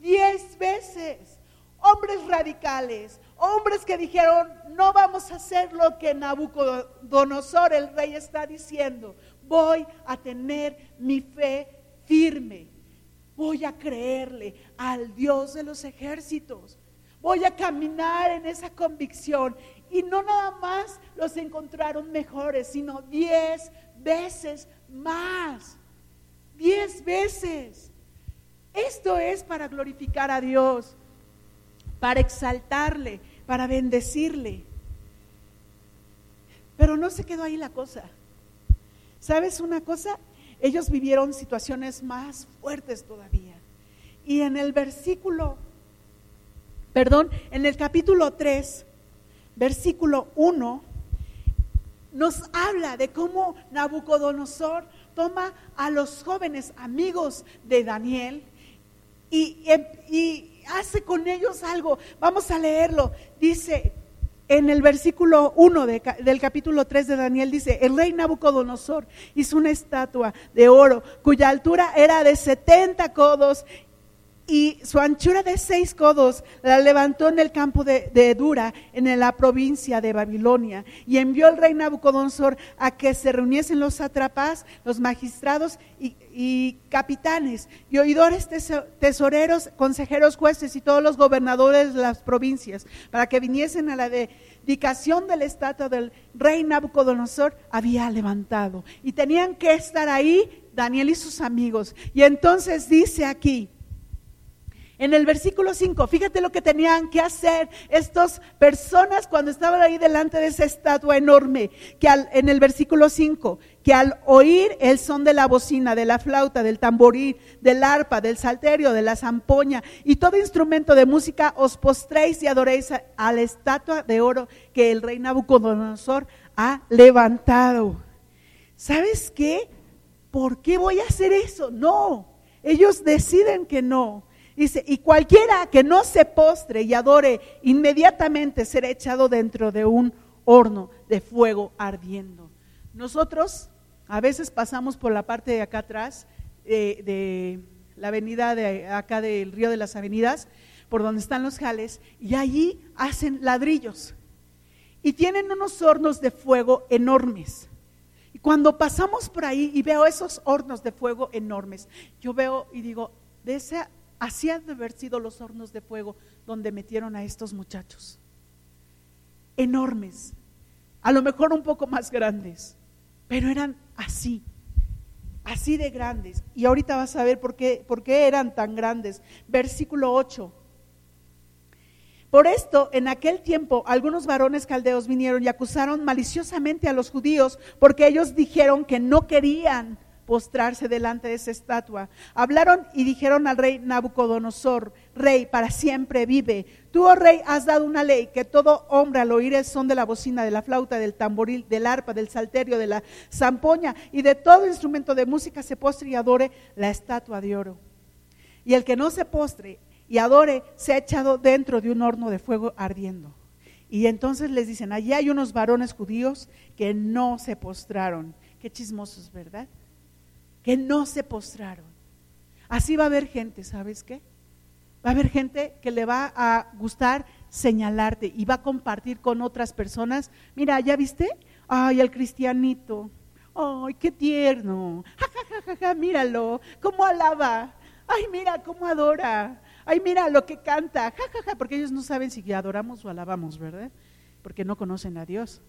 Diez veces hombres radicales, hombres que dijeron, no vamos a hacer lo que Nabucodonosor, el rey, está diciendo, voy a tener mi fe firme. voy a creerle al Dios de los ejércitos. Voy a caminar en esa convicción. Y no nada más los encontraron mejores, sino diez veces más. Diez veces. Esto es para glorificar a Dios, para exaltarle, para bendecirle. Pero no se quedó ahí la cosa. ¿Sabes una cosa? Ellos vivieron situaciones más fuertes todavía. Y en el versículo, perdón, en el capítulo 3, versículo 1, nos habla de cómo Nabucodonosor toma a los jóvenes amigos de Daniel y, y, hace con ellos algo. Vamos a leerlo. Dice, en el versículo 1 del capítulo 3 de Daniel dice, el rey Nabucodonosor hizo una estatua de oro cuya altura era de 70 codos y su anchura de seis codos la levantó en el campo de, Dura, en la provincia de Babilonia, y envió el rey Nabucodonosor a que se reuniesen los satrapas, los magistrados y, y capitanes, y oidores tesoreros, consejeros, jueces y todos los gobernadores de las provincias, para que viniesen a la dedicación del estatua del rey Nabucodonosor había levantado. Y tenían que estar ahí Daniel y sus amigos. Y entonces dice aquí, en el versículo 5, fíjate lo que tenían que hacer estas personas cuando estaban ahí delante de esa estatua enorme, que en el versículo 5, que al oír el son de la bocina, de la flauta, del tamboril, del arpa, del salterio, de la zampoña y todo instrumento de música, os postréis y adoréis a, a la estatua de oro que el rey Nabucodonosor ha levantado. ¿Sabes qué? ¿Por qué voy a hacer eso? No, ellos deciden que no. Dice, y cualquiera que no se postre y adore, inmediatamente será echado dentro de un horno de fuego ardiendo. Nosotros a veces pasamos por la parte de acá atrás, eh, de la avenida de acá del río de las avenidas, por donde están los jales, y allí hacen ladrillos. Y tienen unos hornos de fuego enormes. Y cuando pasamos por ahí y veo esos hornos de fuego enormes, yo veo y digo, de esa Así han de haber sido los hornos de fuego donde metieron a estos muchachos. Enormes, a lo mejor un poco más grandes, pero eran así, así de grandes. Y ahorita vas a ver por qué, por qué eran tan grandes. Versículo 8. Por esto, en aquel tiempo, algunos varones caldeos vinieron y acusaron maliciosamente a los judíos porque ellos dijeron que no querían postrarse delante de esa estatua. Hablaron y dijeron al rey Nabucodonosor, rey, para siempre vive. Tú, oh rey, has dado una ley que todo hombre al oír el son de la bocina, de la flauta, del tamboril, del arpa, del salterio, de la zampoña y de todo instrumento de música se postre y adore la estatua de oro. Y el que no se postre y adore se ha echado dentro de un horno de fuego ardiendo. Y entonces les dicen, allí hay unos varones judíos que no se postraron. Qué chismosos, ¿verdad? Que no se postraron. Así va a haber gente, ¿sabes qué? Va a haber gente que le va a gustar señalarte y va a compartir con otras personas. Mira, ¿ya viste? Ay, el cristianito. Ay, qué tierno. Ja, ja, ja, ja, míralo, cómo alaba. Ay, mira cómo adora. Ay, mira lo que canta. Ja, ja, ja, porque ellos no saben si adoramos o alabamos, ¿verdad? Porque no conocen a Dios.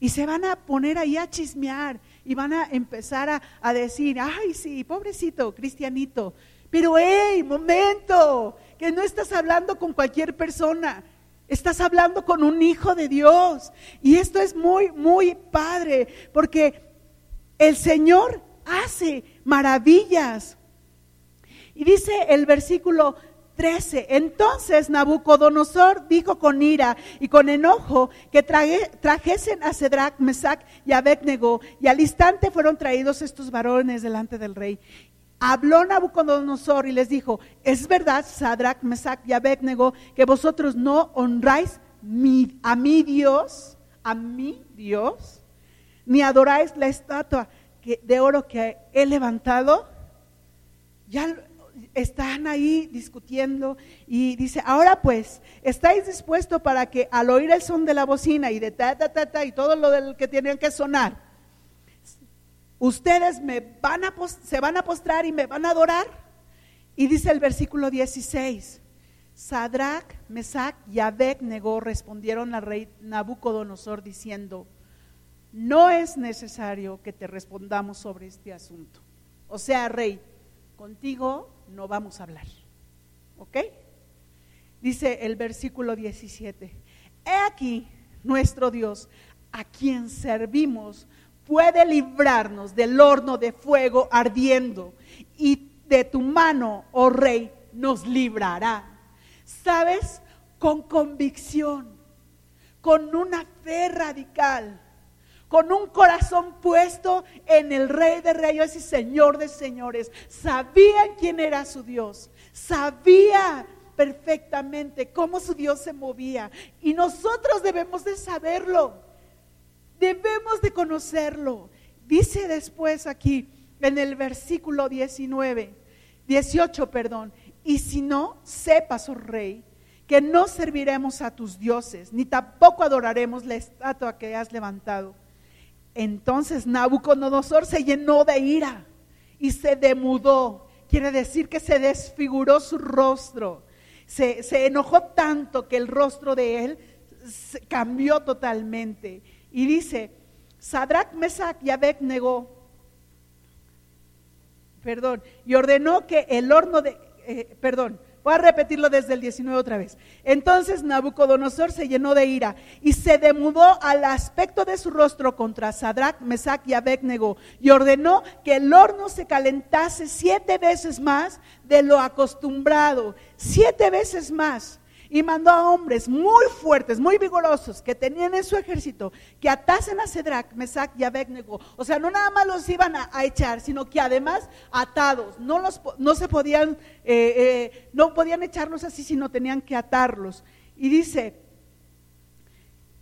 Y se van a poner ahí a chismear y van a empezar a, decir, ay, sí, pobrecito, cristianito. Pero, hey, momento, que no estás hablando con cualquier persona. Estás hablando con un hijo de Dios. Y esto es muy, muy padre, porque el Señor hace maravillas. Y dice el versículo 13. Entonces Nabucodonosor dijo con ira y con enojo que trajesen a Cedrac, Mesac y Abednego, y al instante fueron traídos estos varones delante del rey. Habló Nabucodonosor y les dijo, es verdad, Sadrach, Mesac y Abednego, que vosotros no honráis a mi Dios, a mi Dios, ni adoráis la estatua de oro que he levantado. Ya están ahí discutiendo y dice, ahora pues, ¿estáis dispuestos para que al oír el son de la bocina y de ta, ta, ta, ta y todo lo del que tienen que sonar, ustedes me van a se van a postrar y me van a adorar? Y dice el versículo 16, Sadrach, Mesach y Abednego respondieron al rey Nabucodonosor diciendo, no es necesario que te respondamos sobre este asunto. O sea, rey, contigo no vamos a hablar. ¿Ok? Dice el versículo 17, he aquí nuestro Dios, a quien servimos, puede librarnos del horno de fuego ardiendo y de tu mano, oh rey, nos librará. ¿Sabes? Con convicción, con una fe radical, con un corazón puesto en el Rey de Reyes y Señor de Señores. Sabían quién era su Dios, sabía perfectamente cómo su Dios se movía y nosotros debemos de saberlo, debemos de conocerlo. Dice después aquí en el versículo 19, 18, perdón, y si no, sepas, oh rey, que no serviremos a tus dioses, ni tampoco adoraremos la estatua que has levantado. Entonces Nabucodonosor se llenó de ira y se demudó. Quiere decir que se desfiguró su rostro. Se, se enojó tanto que el rostro de él cambió totalmente. Y dice, Sadrach, Mesach y negó perdón, y ordenó que el horno de, eh, perdón, voy a repetirlo desde el 19 otra vez. Entonces Nabucodonosor se llenó de ira y se demudó al aspecto de su rostro contra Sadrach, Mesach y Abednego y ordenó que el horno se calentase siete veces más de lo acostumbrado, siete veces más y mandó a hombres muy fuertes, muy vigorosos, que tenían en su ejército, que atasen a Cedrac, Mesac y Abednego. O sea, no nada más los iban a, echar, sino que además atados. No, los, no se podían, eh, eh, no podían echarlos así, sino tenían que atarlos. Y dice,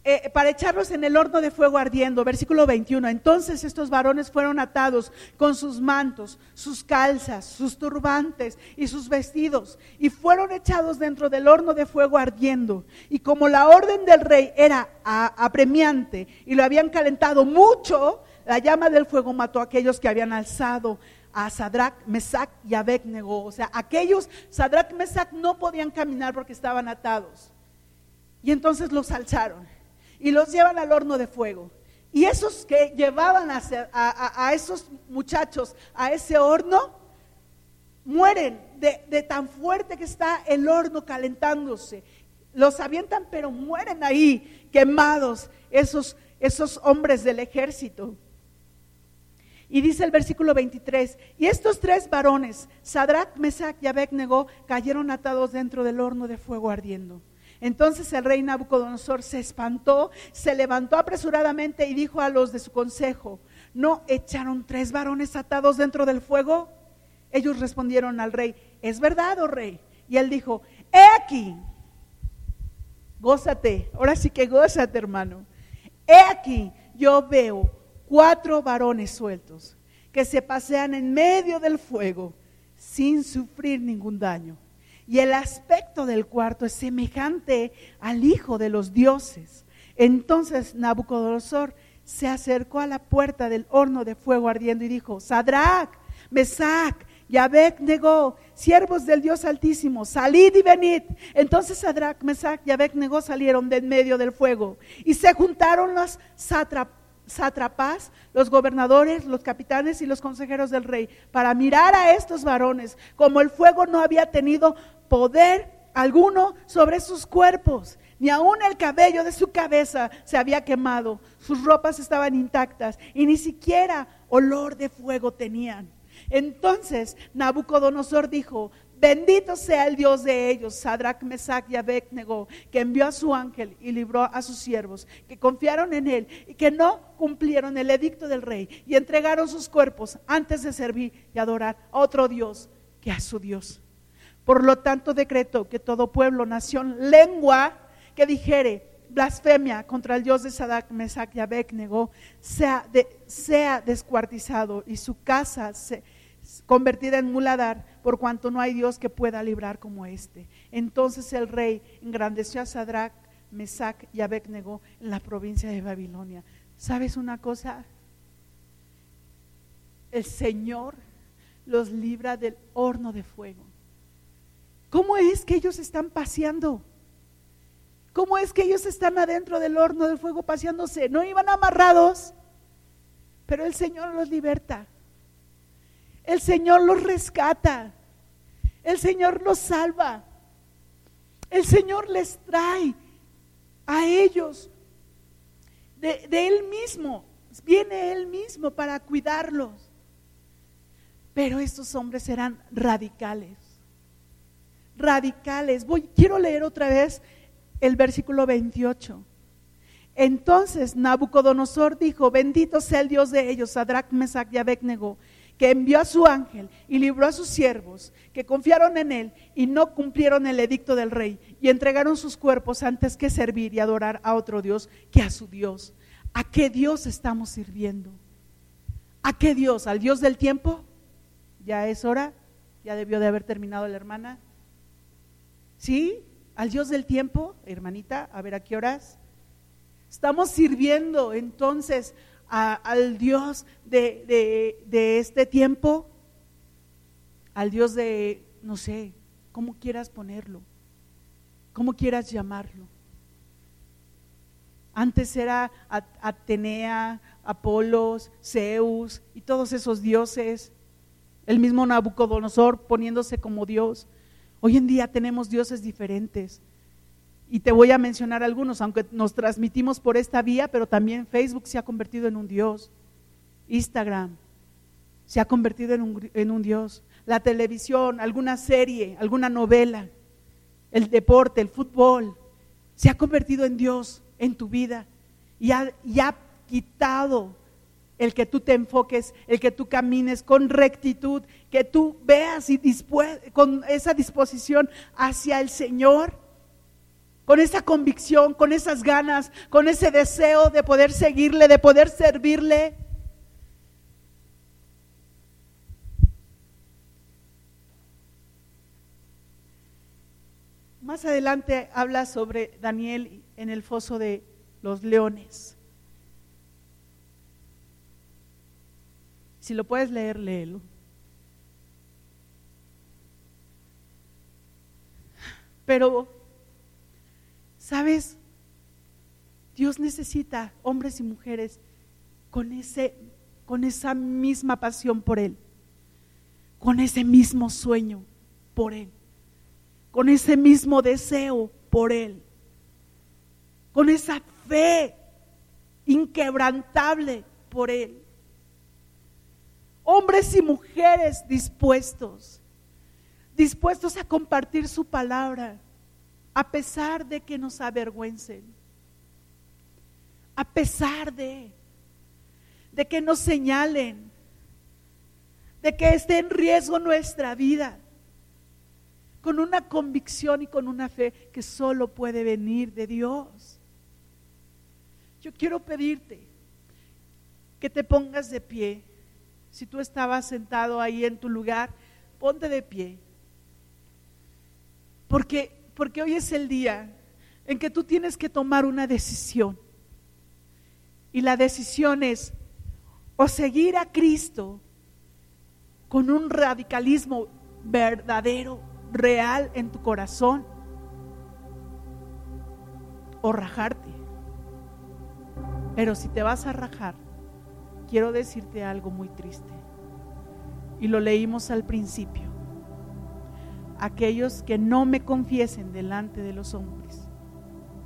eh, para echarlos en el horno de fuego ardiendo. Versículo 21. Entonces estos varones fueron atados con sus mantos, sus calzas, sus turbantes y sus vestidos y fueron echados dentro del horno de fuego ardiendo. Y como la orden del rey era apremiante y lo habían calentado mucho, la llama del fuego mató a aquellos que habían alzado a Sadrach, Mesach y Abednego. O sea, aquellos, Sadrach, Mesach no podían caminar porque estaban atados. Y entonces los alzaron y los llevan al horno de fuego. Y esos que llevaban a, esos muchachos a ese horno, mueren de, tan fuerte que está el horno calentándose. Los avientan, pero mueren ahí quemados esos, esos hombres del ejército. Y dice el versículo 23, y estos tres varones, Sadrach, Mesach y Abednego, cayeron atados dentro del horno de fuego ardiendo. Entonces el rey Nabucodonosor se espantó, se levantó apresuradamente y dijo a los de su consejo, ¿no echaron tres varones atados dentro del fuego? Ellos respondieron al rey, ¿es verdad, oh rey? Y él dijo, he aquí, gózate, ahora sí que gózate hermano, he aquí, yo veo cuatro varones sueltos que se pasean en medio del fuego sin sufrir ningún daño y el aspecto del cuarto es semejante al Hijo de los dioses. Entonces Nabucodonosor se acercó a la puerta del horno de fuego ardiendo y dijo, Sadrach, Mesach y Abednego, siervos del Dios Altísimo, salid y venid. Entonces Sadrach, Mesach y Abednego salieron de en medio del fuego y se juntaron los sátrapas los gobernadores, los capitanes y los consejeros del rey, para mirar a estos varones, como el fuego no había tenido poder alguno sobre sus cuerpos, ni aun el cabello de su cabeza se había quemado, sus ropas estaban intactas y ni siquiera olor de fuego tenían. Entonces Nabucodonosor dijo, Bendito sea el Dios de ellos, Sadrach, Mesach y Abednego, que envió a su ángel y libró a sus siervos, que confiaron en él y que no cumplieron el edicto del rey y entregaron sus cuerpos antes de servir y adorar a otro Dios que a su Dios. Por lo tanto, decreto que todo pueblo, nación, lengua que dijere blasfemia contra el Dios de Sadrach, Mesach y Abednego sea, sea descuartizado y su casa se convertida en muladar, por cuanto no hay Dios que pueda librar como este. Entonces el rey engrandeció a Sadrach, Mesach y Abednego en la provincia de Babilonia. ¿Sabes una cosa? El Señor los libra del horno de fuego. ¿Cómo es que ellos están paseando? ¿Cómo es que ellos están adentro del horno de fuego paseándose? No iban amarrados, pero el Señor los liberta. El Señor los rescata. El Señor los salva. El Señor les trae a ellos de, Él mismo. Viene Él mismo para cuidarlos. Pero estos hombres eran radicales. Radicales. Voy, quiero leer otra vez el versículo 28. Entonces Nabucodonosor dijo, bendito sea el Dios de ellos, Sadrach, Mesach y Abednego, que envió a su ángel y libró a sus siervos, que confiaron en él y no cumplieron el edicto del rey y entregaron sus cuerpos antes que servir y adorar a otro Dios que a su Dios. ¿A qué Dios estamos sirviendo? ¿A qué Dios? ¿Al Dios del tiempo? ¿Ya es hora? ¿Ya debió de haber terminado la hermana? ¿Sí? ¿Al Dios del tiempo, hermanita? A ver, ¿a qué horas? Estamos sirviendo entonces al Dios de, de este tiempo, al Dios de, no sé, cómo quieras ponerlo, cómo quieras llamarlo. Antes era Atenea, Apolos, Zeus y todos esos dioses. El mismo Nabucodonosor poniéndose como Dios. Hoy en día tenemos dioses diferentes. Y te voy a mencionar algunos, aunque nos transmitimos por esta vía, pero también Facebook se ha convertido en un Dios. Instagram se ha convertido en un, Dios. La televisión, alguna serie, alguna novela, el deporte, el fútbol, se ha convertido en Dios en tu vida y ha, quitado el que tú te enfoques, el que tú camines con rectitud, que tú veas y con esa disposición hacia el Señor, con esa convicción, con esas ganas, con ese deseo de poder seguirle, de poder servirle. Más adelante habla sobre Daniel en el foso de los leones. Si lo puedes leer, léelo. Pero, ¿sabes? Dios necesita hombres y mujeres con, ese, con esa misma pasión por Él, con ese mismo sueño por Él, con ese mismo deseo por Él con esa fe inquebrantable por Él. Hombres y mujeres dispuestos, dispuestos a compartir su palabra, a pesar de que nos avergüencen, a pesar de, de que nos señalen, de que esté en riesgo nuestra vida con una convicción y con una fe que solo puede venir de Dios. Yo quiero pedirte que te pongas de pie. Si tú estabas sentado ahí en tu lugar, ponte de pie. Porque, porque hoy es el día en que tú tienes que tomar una decisión. Y la decisión es o seguir a Cristo con un radicalismo verdadero, real en tu corazón, o rajarte. Pero si te vas a rajar, quiero decirte algo muy triste. Y lo leímos al principio. Aquellos que no me confiesen delante de los hombres,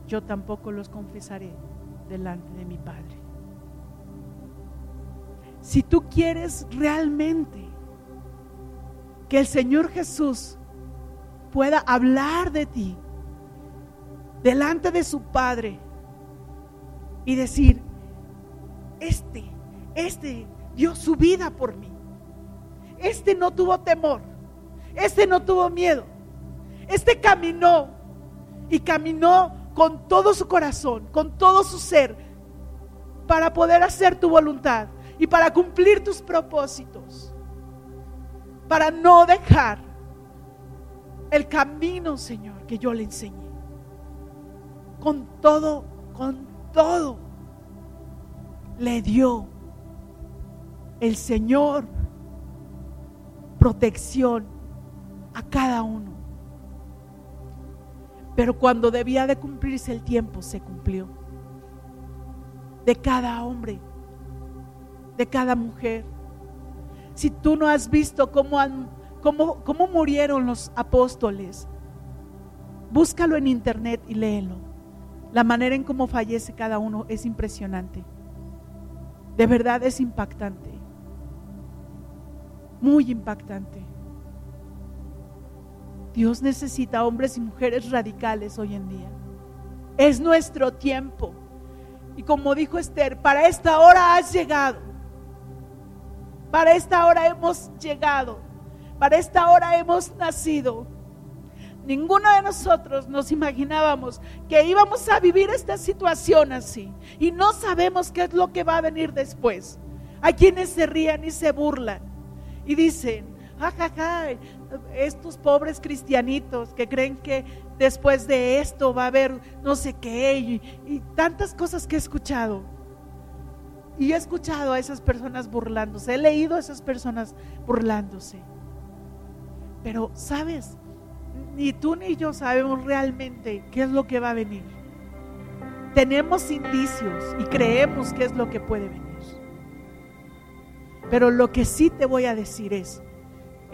yo tampoco los confesaré delante de mi Padre. Si tú quieres realmente que el Señor Jesús pueda hablar de ti delante de su Padre, y decir, este, este dio su vida por mí. Este no tuvo temor. Este no tuvo miedo. Este caminó y caminó con todo su corazón, con todo su ser, para poder hacer tu voluntad y para cumplir tus propósitos. Para no dejar el camino, Señor, que yo le enseñé. Con todo, con todo le dio el Señor protección a cada uno. Pero cuando debía de cumplirse el tiempo, se cumplió. De cada hombre, de cada mujer. Si tú no has visto cómo, cómo, cómo murieron los apóstoles, búscalo en internet y léelo. La manera en cómo fallece cada uno es impresionante. De verdad es impactante. Muy impactante. Dios necesita hombres y mujeres radicales hoy en día. Es nuestro tiempo. Y como dijo Esther, para esta hora has llegado. Para esta hora hemos llegado. Para esta hora hemos nacido. Ninguno de nosotros nos imaginábamos que íbamos a vivir esta situación así. Y no sabemos qué es lo que va a venir después. Hay quienes se rían y se burlan. Y dicen, jajaja, estos pobres cristianitos que creen que después de esto va a haber no sé qué y, tantas cosas que he escuchado. Y he escuchado a esas personas burlándose, he leído a esas personas burlándose. Pero, ¿sabes? Ni tú ni yo sabemos realmente qué es lo que va a venir. Tenemos indicios y creemos qué es lo que puede venir. Pero lo que sí te voy a decir es,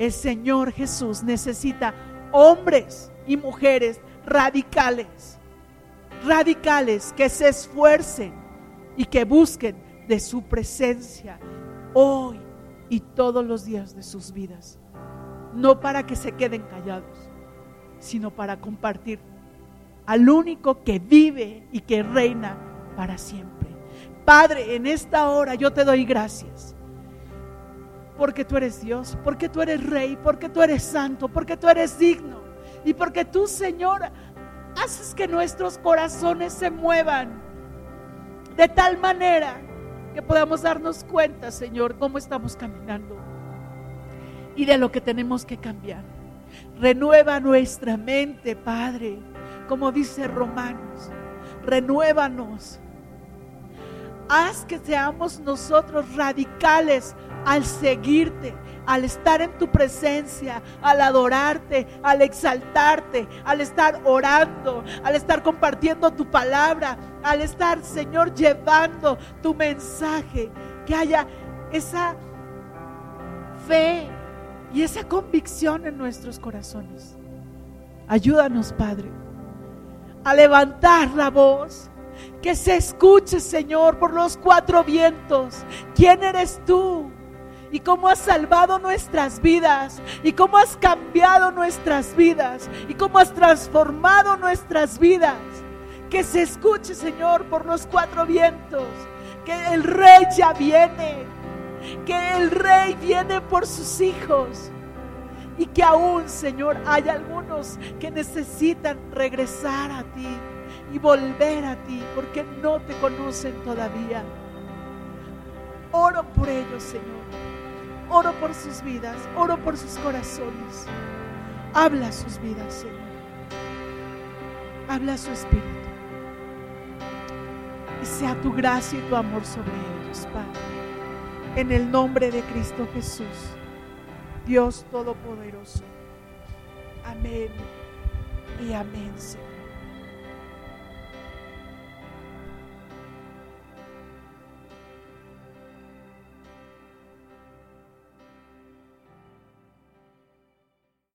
el Señor Jesús necesita hombres y mujeres radicales, radicales que se esfuercen y que busquen de su presencia hoy y todos los días de sus vidas. No para que se queden callados, sino para compartir al único que vive y que reina para siempre. Padre, en esta hora yo te doy gracias porque tú eres Dios, porque tú eres Rey, porque tú eres Santo, porque tú eres digno y porque tú, Señor, haces que nuestros corazones se muevan de tal manera que podamos darnos cuenta, Señor, cómo estamos caminando y de lo que tenemos que cambiar. Renueva nuestra mente, Padre, como dice Romanos. Renuévanos. Haz que seamos nosotros radicales al seguirte, al estar en tu presencia, al adorarte, al exaltarte, al estar orando, al estar compartiendo tu palabra, al estar, Señor, llevando tu mensaje, que haya esa fe y esa convicción en nuestros corazones. Ayúdanos, Padre, a levantar la voz. Que se escuche, Señor, por los cuatro vientos. ¿Quién eres tú? y cómo has salvado nuestras vidas y cómo has cambiado nuestras vidas y cómo has transformado nuestras vidas. Que se escuche, Señor, por los cuatro vientos, que el rey ya viene, que el rey viene por sus hijos y que aún, Señor, hay algunos que necesitan regresar a ti y volver a ti porque no te conocen todavía. Oro por ellos, Señor. Oro por sus vidas, oro por sus corazones. Habla sus vidas, Señor. Habla su espíritu. Y sea tu gracia y tu amor sobre ellos, Padre. En el nombre de Cristo Jesús, Dios Todopoderoso. Amén y amén, Señor.